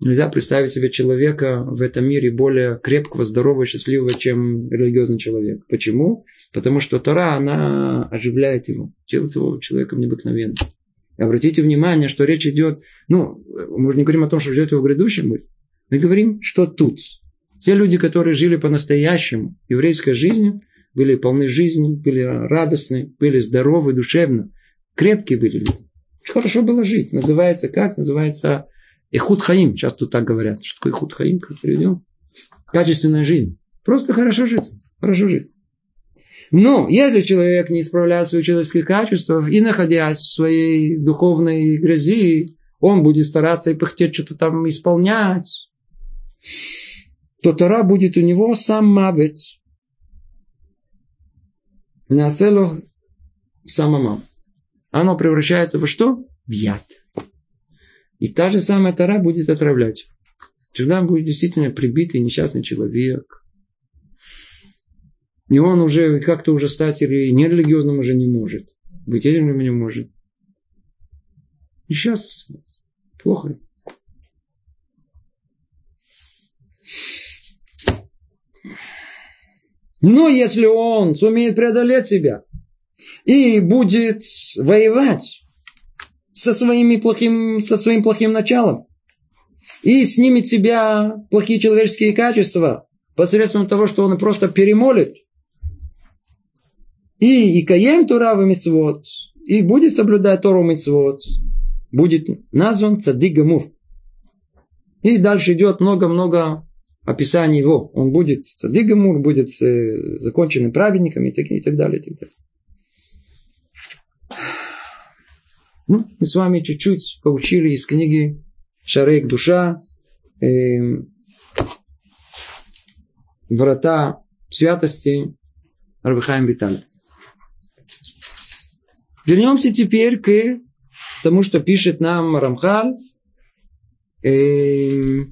Нельзя представить себе человека в этом мире более крепкого, здорового, счастливого, чем религиозный человек. Почему? Потому что Тора, она оживляет его, делает его человеком необыкновенным. И обратите внимание, что речь идет, ну, мы же не говорим о том, что ждет его в грядущем Мы говорим, что тут. Те люди, которые жили по-настоящему еврейской жизнью, были полны жизни, были радостны, были здоровы душевно, крепкие были люди. Хорошо было жить. Называется как? Называется Ихуд Хаим. Часто так говорят. Что такое Ихуд Хаим? Как переведем? Качественная жизнь. Просто хорошо жить. Хорошо жить. Но если человек не исправляет свои человеческие качества и находясь в своей духовной грязи, он будет стараться и пыхтеть что-то там исполнять, то Тора будет у него сам мавить. Насело самому оно превращается во что? В яд. И та же самая тара будет отравлять. Сюда будет действительно прибитый несчастный человек. И он уже как-то уже стать нерелигиозным уже не может. Быть этим не может. Несчастный. Плохо. Но если он сумеет преодолеть себя, и будет воевать со, своими плохим, со своим плохим началом. И снимет себя плохие человеческие качества посредством того, что он просто перемолит. И, и каем Турава Мицвод, и будет соблюдать Тору Мицвод, будет назван Цадик. И дальше идет много-много описаний его. Он будет Цадик будет э, законченным праведником и так, и так далее. И так далее. Ну, мы с вами чуть-чуть поучили из книги Шарейк Душа, э, Врата святости Рабихаем Виталя. Вернемся теперь к тому, что пишет нам Рамхаль. Э,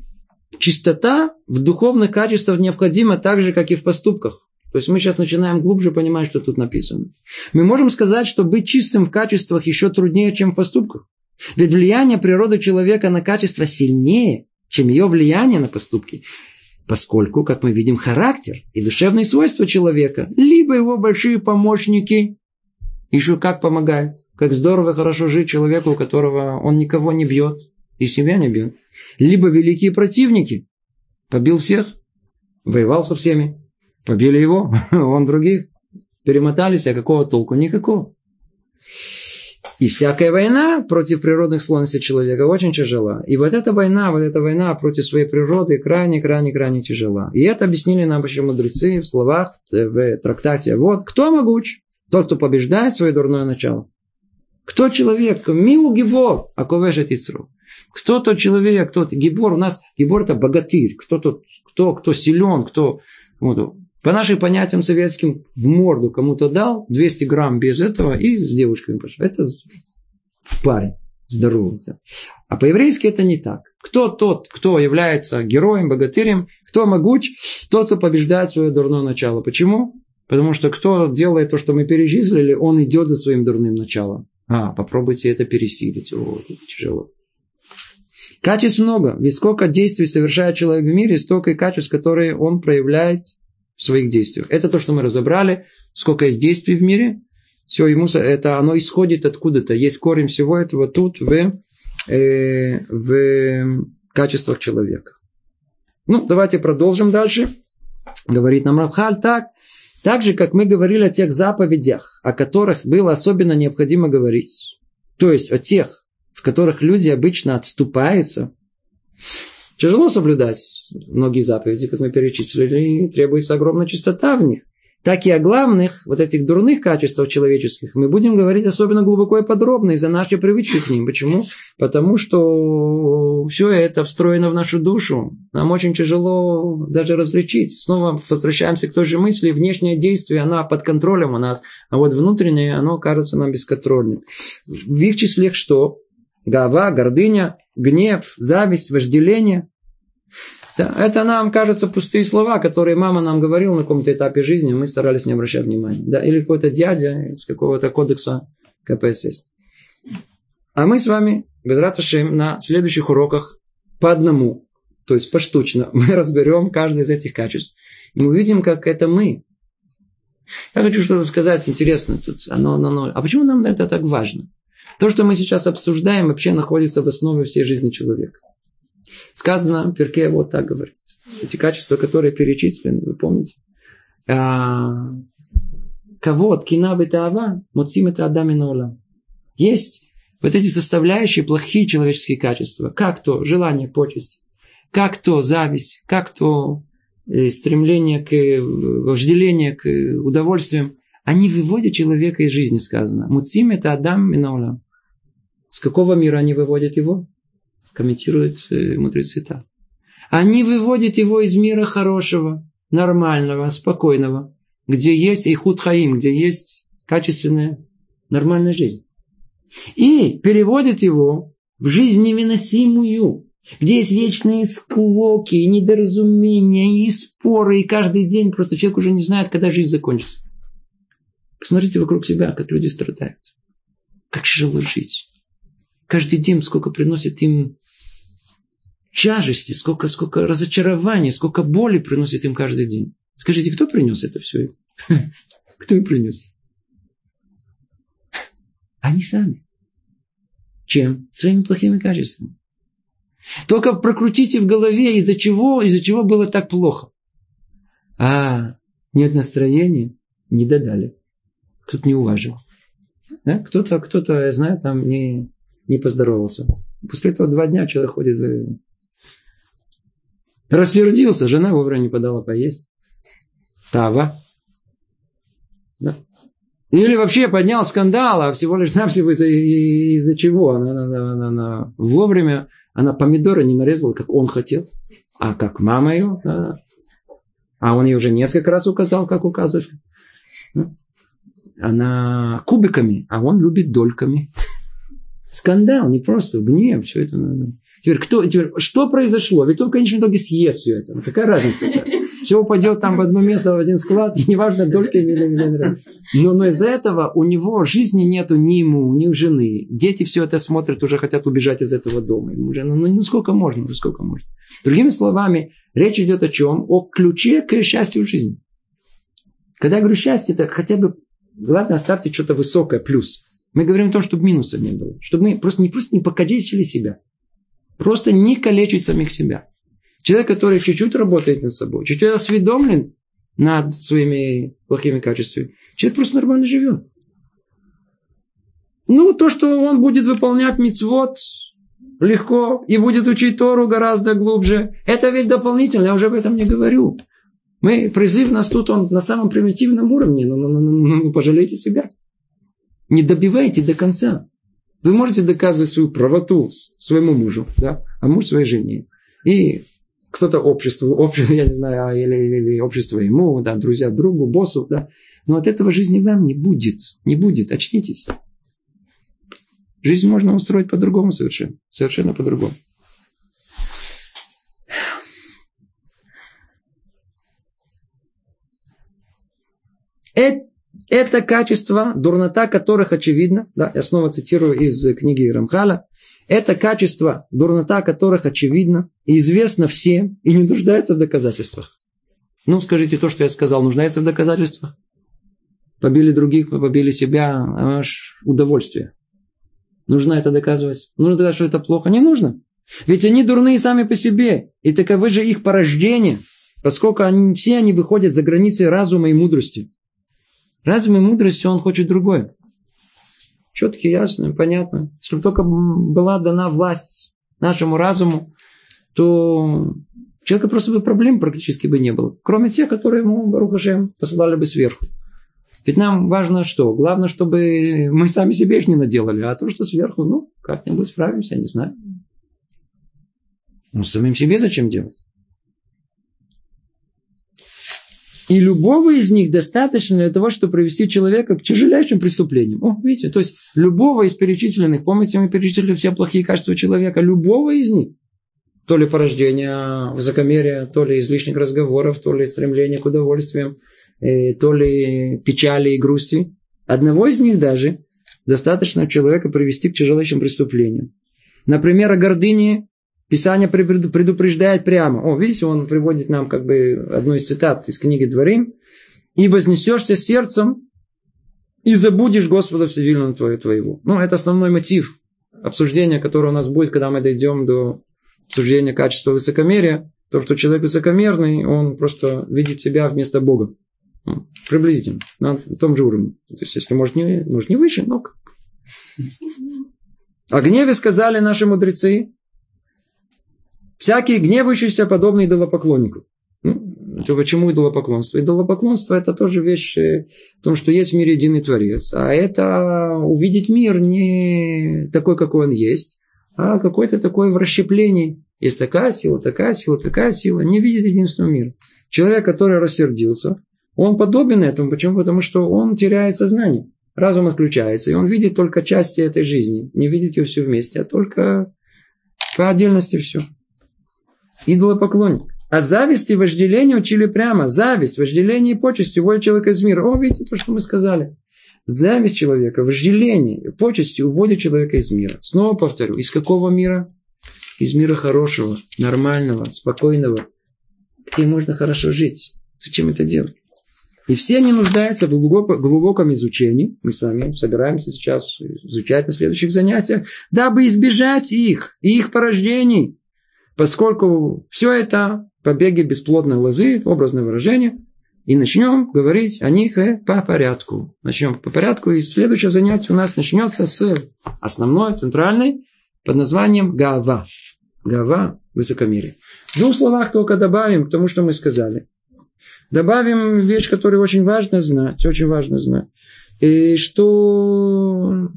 чистота в духовных качествах необходима так же, как и в поступках. То есть мы сейчас начинаем глубже понимать, что тут написано. Мы можем сказать, что быть чистым в качествах еще труднее, чем в поступках. Ведь влияние природы человека на качество сильнее, чем ее влияние на поступки. Поскольку, как мы видим, характер и душевные свойства человека, либо его большие помощники, еще как помогают. Как здорово, хорошо жить человеку, у которого он никого не бьет и себя не бьет. Либо великие противники. Побил всех, воевал со всеми, побили его, [LAUGHS] он других. Перемотались, а какого толку? Никакого. И всякая война против природных склонностей человека очень тяжела. И вот эта война, вот эта война против своей природы крайне, крайне, крайне тяжела. И это объяснили нам еще мудрецы в словах, в трактате. Вот, кто могуч? Тот, кто побеждает свое дурное начало. Кто человек? Милу гибор, а ковешет ицру. Кто тот человек, кто то Гибор у нас, Гибор это богатырь. Кто тот, кто, кто силен, кто... Вот, по нашим понятиям советским, в морду кому-то дал 200 грамм без этого и с девушками пошел. Это парень здоровый. Да. А по-еврейски это не так. Кто тот, кто является героем, богатырем, кто могуч, тот, кто побеждает свое дурное начало. Почему? Потому что кто делает то, что мы перечислили, он идет за своим дурным началом. А, попробуйте это пересилить. О, это тяжело. Качеств много. Ведь сколько действий совершает человек в мире, столько и качеств, которые он проявляет в своих действиях. Это то, что мы разобрали. Сколько есть действий в мире. Все, ему это оно исходит откуда-то. Есть корень всего этого тут в, э, в качествах человека. Ну, давайте продолжим дальше. Говорит нам Равхаль так. Так же, как мы говорили о тех заповедях, о которых было особенно необходимо говорить. То есть о тех, в которых люди обычно отступаются. Тяжело соблюдать многие заповеди, как мы перечислили, и требуется огромная чистота в них так и о главных вот этих дурных качествах человеческих мы будем говорить особенно глубоко и подробно из-за нашей привычки к ним. Почему? Потому что все это встроено в нашу душу. Нам очень тяжело даже различить. Снова возвращаемся к той же мысли. Внешнее действие, оно под контролем у нас, а вот внутреннее, оно кажется нам бесконтрольным. В их числе что? Гава, гордыня, гнев, зависть, вожделение. Да, это нам кажется пустые слова, которые мама нам говорила на каком-то этапе жизни, мы старались не обращать внимания. Да, или какой-то дядя из какого-то кодекса КПСС. А мы с вами, без раташим, на следующих уроках по одному, то есть поштучно, [LAUGHS] мы разберем каждое из этих качеств. И мы увидим, как это мы. Я хочу что-то сказать интересное тут. Оно, оно, оно. А почему нам это так важно? То, что мы сейчас обсуждаем, вообще находится в основе всей жизни человека. Сказано, Перке вот так говорит. Эти качества, которые перечислены, вы помните? А, Кого от кинабы таава, муцим это адамина Есть вот эти составляющие плохие человеческие качества. Как то желание почести, как то зависть, как то э, стремление к вожделение к удовольствиям. Они выводят человека из жизни, сказано. Муцим это Адам Минаулам. С какого мира они выводят его? комментируют э, мудрецы так. Они выводят его из мира хорошего, нормального, спокойного, где есть ихуд хаим, где есть качественная, нормальная жизнь. И переводят его в жизнь невыносимую, где есть вечные склоки, недоразумения, и споры, и каждый день просто человек уже не знает, когда жизнь закончится. Посмотрите вокруг себя, как люди страдают. Как тяжело жить. Каждый день сколько приносит им тяжести, сколько, сколько разочарований, сколько боли приносит им каждый день. Скажите, кто принес это все? [LAUGHS] Кто им принес? Они сами. Чем? Своими плохими качествами. Только прокрутите в голове, из-за чего, из-за чего было так плохо. А, нет настроения, не додали. Кто-то не уважил. Да? Кто-то, кто-то, я знаю, там не, не поздоровался. После этого два дня человек ходит Рассердился, жена вовремя не подала поесть. Тава. Да. Или вообще поднял скандал, а всего лишь навсего из-за, из-за чего? Она, она, она, она вовремя, она помидоры не нарезала, как он хотел, а как мама ее. Да. А он ей уже несколько раз указал, как указываешь. Ну, она кубиками, а он любит дольками. Скандал, не просто гнев, все это. Теперь, кто, теперь что произошло? Ведь он в конечном итоге съест все это. Ну, какая разница? [LAUGHS] Все упадет там в одно место, в один склад, [LAUGHS] неважно, дольками или миллионерами. Но, но из-за этого у него жизни нету ни ему, ни у жены. Дети все это смотрят, уже хотят убежать из этого дома. Ему уже, ну, ну сколько можно, ну сколько можно. Другими словами, речь идет о чем? О ключе к счастью в жизни. Когда я говорю счастье, это хотя бы, ладно, оставьте что-то высокое, плюс. Мы говорим о том, чтобы минуса не было. Чтобы мы просто не, просто не покалечили себя. Просто не калечить самих себя. Человек, который чуть-чуть работает над собой, чуть-чуть осведомлен над своими плохими качествами, человек просто нормально живет. Ну, то, что он будет выполнять мицвод легко и будет учить Тору гораздо глубже, это ведь дополнительно, я уже об этом не говорю. Мы, призыв нас тут, он на самом примитивном уровне, но, но, но, но, но пожалейте себя. Не добивайте до конца. Вы можете доказывать свою правоту своему мужу, да, а муж своей жене. И кто-то обществу, общество, я не знаю, а, или, или, или общество ему, да, друзья другу, боссу, да. Но от этого жизни вам не будет. Не будет. Очнитесь. Жизнь можно устроить по-другому совершенно. Совершенно по-другому. Это это качество, дурнота которых очевидно, да, я снова цитирую из книги Рамхала, это качество, дурнота которых очевидно и известно всем и не нуждается в доказательствах. Ну, скажите то, что я сказал, нуждается в доказательствах? Побили других, побили себя, аж удовольствие. Нужно это доказывать? Нужно доказать, что это плохо? Не нужно. Ведь они дурные сами по себе. И таковы же их порождения, поскольку они, все они выходят за границы разума и мудрости. Разум и мудрость, он хочет другое. Четко, ясно, понятно. Если бы только была дана власть нашему разуму, то человека просто бы проблем практически бы не было. Кроме тех, которые ему, Барухашем, посылали бы сверху. Ведь нам важно что? Главное, чтобы мы сами себе их не наделали, а то, что сверху, ну, как-нибудь справимся, не знаю. Ну, самим себе зачем делать? И любого из них достаточно для того, чтобы привести человека к тяжелейшим преступлениям. О, видите, то есть любого из перечисленных, помните, мы перечислили все плохие качества человека, любого из них, то ли порождение высокомерия, то ли излишних разговоров, то ли стремление к удовольствиям, э, то ли печали и грусти. Одного из них даже достаточно человека привести к тяжелейшим преступлениям. Например, о гордыне Писание предупреждает прямо. О, видите, он приводит нам как бы одну из цитат из книги Дворим. «И вознесешься сердцем, и забудешь Господа Вседельного твоего». Ну, это основной мотив обсуждения, которое у нас будет, когда мы дойдем до обсуждения качества высокомерия. То, что человек высокомерный, он просто видит себя вместо Бога. Ну, приблизительно, на том же уровне. То есть, если может не, может не выше, но. О гневе сказали наши мудрецы, Всякий гневающийся, подобный идолопоклоннику. Ну, то почему идолопоклонство? Идолопоклонство – это тоже вещь э, в том, что есть в мире единый Творец. А это увидеть мир не такой, какой он есть, а какой-то такой в расщеплении. Есть такая сила, такая сила, такая сила. Не видит единственного мира. Человек, который рассердился, он подобен этому. Почему? Потому что он теряет сознание. Разум отключается, и он видит только части этой жизни. Не видит ее все вместе, а только по отдельности все идолопоклонник. А зависть и вожделение учили прямо. Зависть, вожделение и почесть уводят человека из мира. О, видите то, что мы сказали. Зависть человека, вожделение и почести уводят человека из мира. Снова повторю, из какого мира? Из мира хорошего, нормального, спокойного, где можно хорошо жить. Зачем это делать? И все они нуждаются в глубоком изучении. Мы с вами собираемся сейчас изучать на следующих занятиях, дабы избежать их и их порождений поскольку все это побеги бесплодной лозы, образное выражение, и начнем говорить о них по порядку. Начнем по порядку, и следующее занятие у нас начнется с основной, центральной, под названием Гава. Гава – высокомерие. В двух словах только добавим к тому, что мы сказали. Добавим вещь, которую очень важно знать, очень важно знать. и что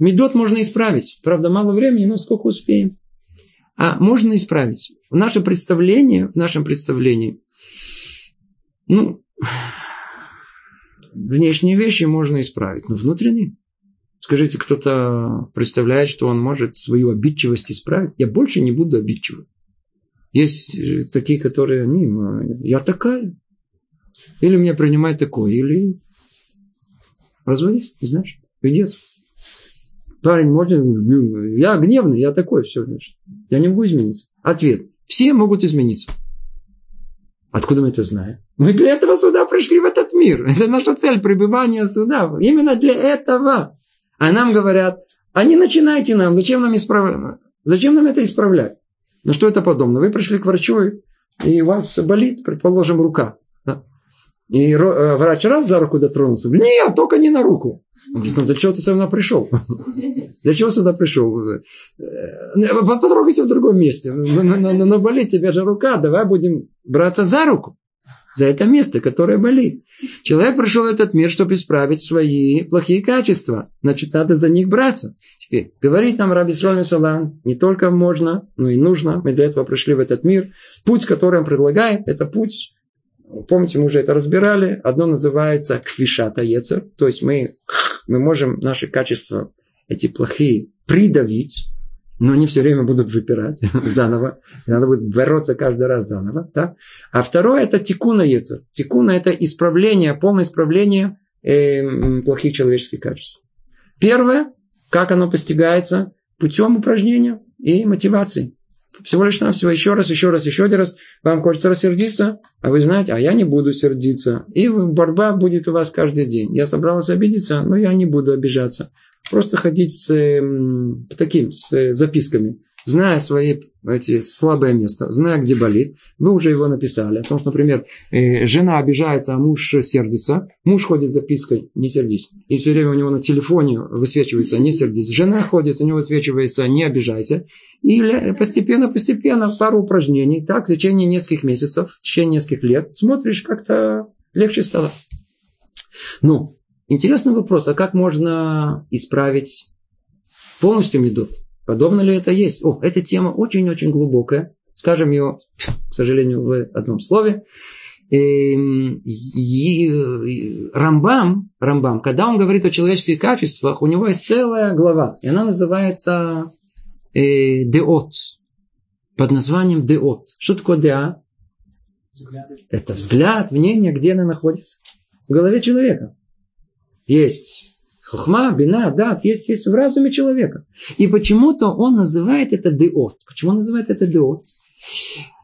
медот можно исправить. Правда, мало времени, но сколько успеем. А можно исправить. В нашем представлении, в нашем представлении, ну, внешние вещи можно исправить, но внутренние. Скажите, кто-то представляет, что он может свою обидчивость исправить? Я больше не буду обидчивым. Есть такие, которые, не, я такая. Или меня принимают такое, или разводись, знаешь, пиздец. Парень может, я гневный, я такой, все, значит. Я не могу измениться. Ответ. Все могут измениться. Откуда мы это знаем? Мы для этого сюда пришли в этот мир. Это наша цель пребывания сюда. Именно для этого. А нам говорят, а не начинайте нам, зачем нам исправлять? Зачем нам это исправлять? Ну что это подобно? Вы пришли к врачу, и у вас болит, предположим, рука. И э, врач раз за руку дотронулся. Нет, только не на руку. Говорит, ну зачем ты сюда пришел? [LAUGHS] Для чего сюда пришел? Э, потрогайте в другом месте. Но, болит тебе же рука, давай будем браться за руку. За это место, которое болит. Человек пришел в этот мир, чтобы исправить свои плохие качества. Значит, надо за них браться. Теперь, говорит нам Раби Сроми Салан, не только можно, но и нужно. Мы для этого пришли в этот мир. Путь, который он предлагает, это путь Помните, мы уже это разбирали. Одно называется квишата ецер. То есть мы, мы можем наши качества, эти плохие, придавить, но они все время будут выпирать [LAUGHS] заново. Надо будет бороться каждый раз заново. Да? А второе это тикуна ецер. Тикуна это исправление, полное исправление э, плохих человеческих качеств. Первое, как оно постигается? Путем упражнения и мотивации. Всего лишь навсего еще раз, еще раз, еще один раз. Вам хочется рассердиться, а вы знаете, а я не буду сердиться. И борьба будет у вас каждый день. Я собрался обидеться, но я не буду обижаться. Просто ходить с таким, с записками зная свои эти слабые места, зная, где болит, вы уже его написали. О том, что, например, э, жена обижается, а муж сердится. Муж ходит с запиской «не сердись». И все время у него на телефоне высвечивается «не сердись». Жена ходит, у него высвечивается «не обижайся». И постепенно-постепенно пару упражнений. Так, в течение нескольких месяцев, в течение нескольких лет смотришь, как-то легче стало. Ну, интересный вопрос, а как можно исправить полностью медот? Подобно ли это есть? О, эта тема очень-очень глубокая. Скажем ее, к сожалению, в одном слове. Эм, Рамбам, Рамбам, когда он говорит о человеческих качествах, у него есть целая глава, и она называется э, Деот, под названием Деот. Что такое Деа? Взгляд. Это взгляд, мнение, где она находится. В голове человека. Есть Хохма, бина, дат, есть, есть в разуме человека. И почему-то он называет это деот. Почему он называет это деот?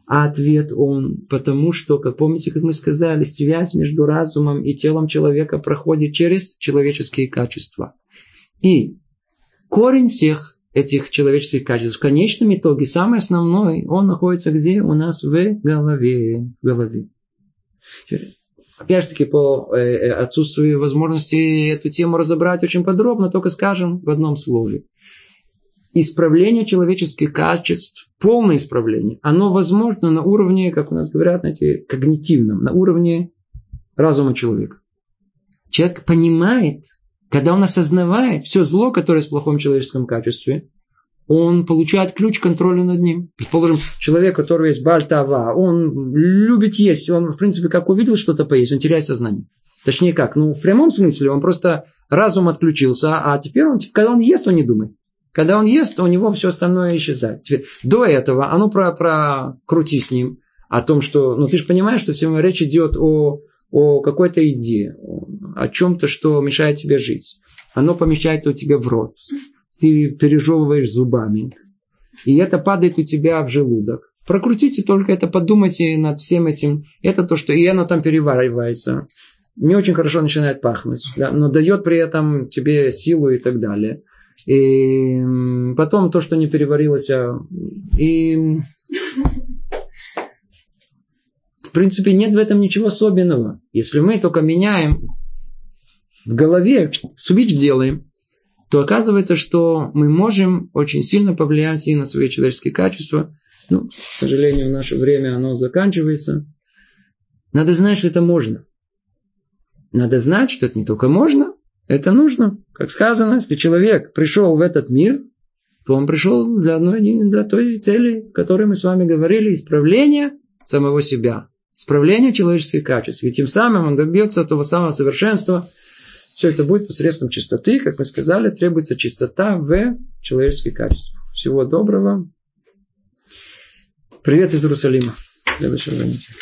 А ответ он, потому что, как помните, как мы сказали, связь между разумом и телом человека проходит через человеческие качества. И корень всех этих человеческих качеств в конечном итоге, самый основной, он находится где? У нас в голове. В голове. Опять же таки, по э, э, отсутствию возможности эту тему разобрать очень подробно, только скажем в одном слове. Исправление человеческих качеств, полное исправление, оно возможно на уровне, как у нас говорят, знаете, когнитивном, на уровне разума человека. Человек понимает, когда он осознавает все зло, которое есть в плохом человеческом качестве, он получает ключ к контролю над ним. Предположим, человек, у которого есть бальтава, он любит есть, он, в принципе, как увидел что-то поесть, он теряет сознание. Точнее как, ну, в прямом смысле, он просто разум отключился, а теперь он, когда он ест, он не думает. Когда он ест, у него все остальное исчезает. Теперь, до этого, а ну про, про крути с ним, о том, что, ну ты же понимаешь, что все речь идет о, о какой-то идее, о чем-то, что мешает тебе жить. Оно помещает у тебя в рот ты пережевываешь зубами. И это падает у тебя в желудок. Прокрутите только это, подумайте над всем этим. Это то, что и оно там переваривается. Не очень хорошо начинает пахнуть, да, но дает при этом тебе силу и так далее. И потом то, что не переварилось, а, и в принципе нет в этом ничего особенного. Если мы только меняем в голове, свич делаем, то оказывается, что мы можем очень сильно повлиять и на свои человеческие качества. Ну, к сожалению, в наше время оно заканчивается. Надо знать, что это можно. Надо знать, что это не только можно, Это нужно. Как сказано, если человек пришел в этот мир, то он пришел для, одной, для той цели, о которой мы с вами говорили, исправления самого себя, исправления человеческих качеств. И тем самым он добьется того самого совершенства. Все это будет посредством чистоты, как мы сказали, требуется чистота в человеческих качествах. Всего доброго. Привет из Иерусалима. Следующего занятия.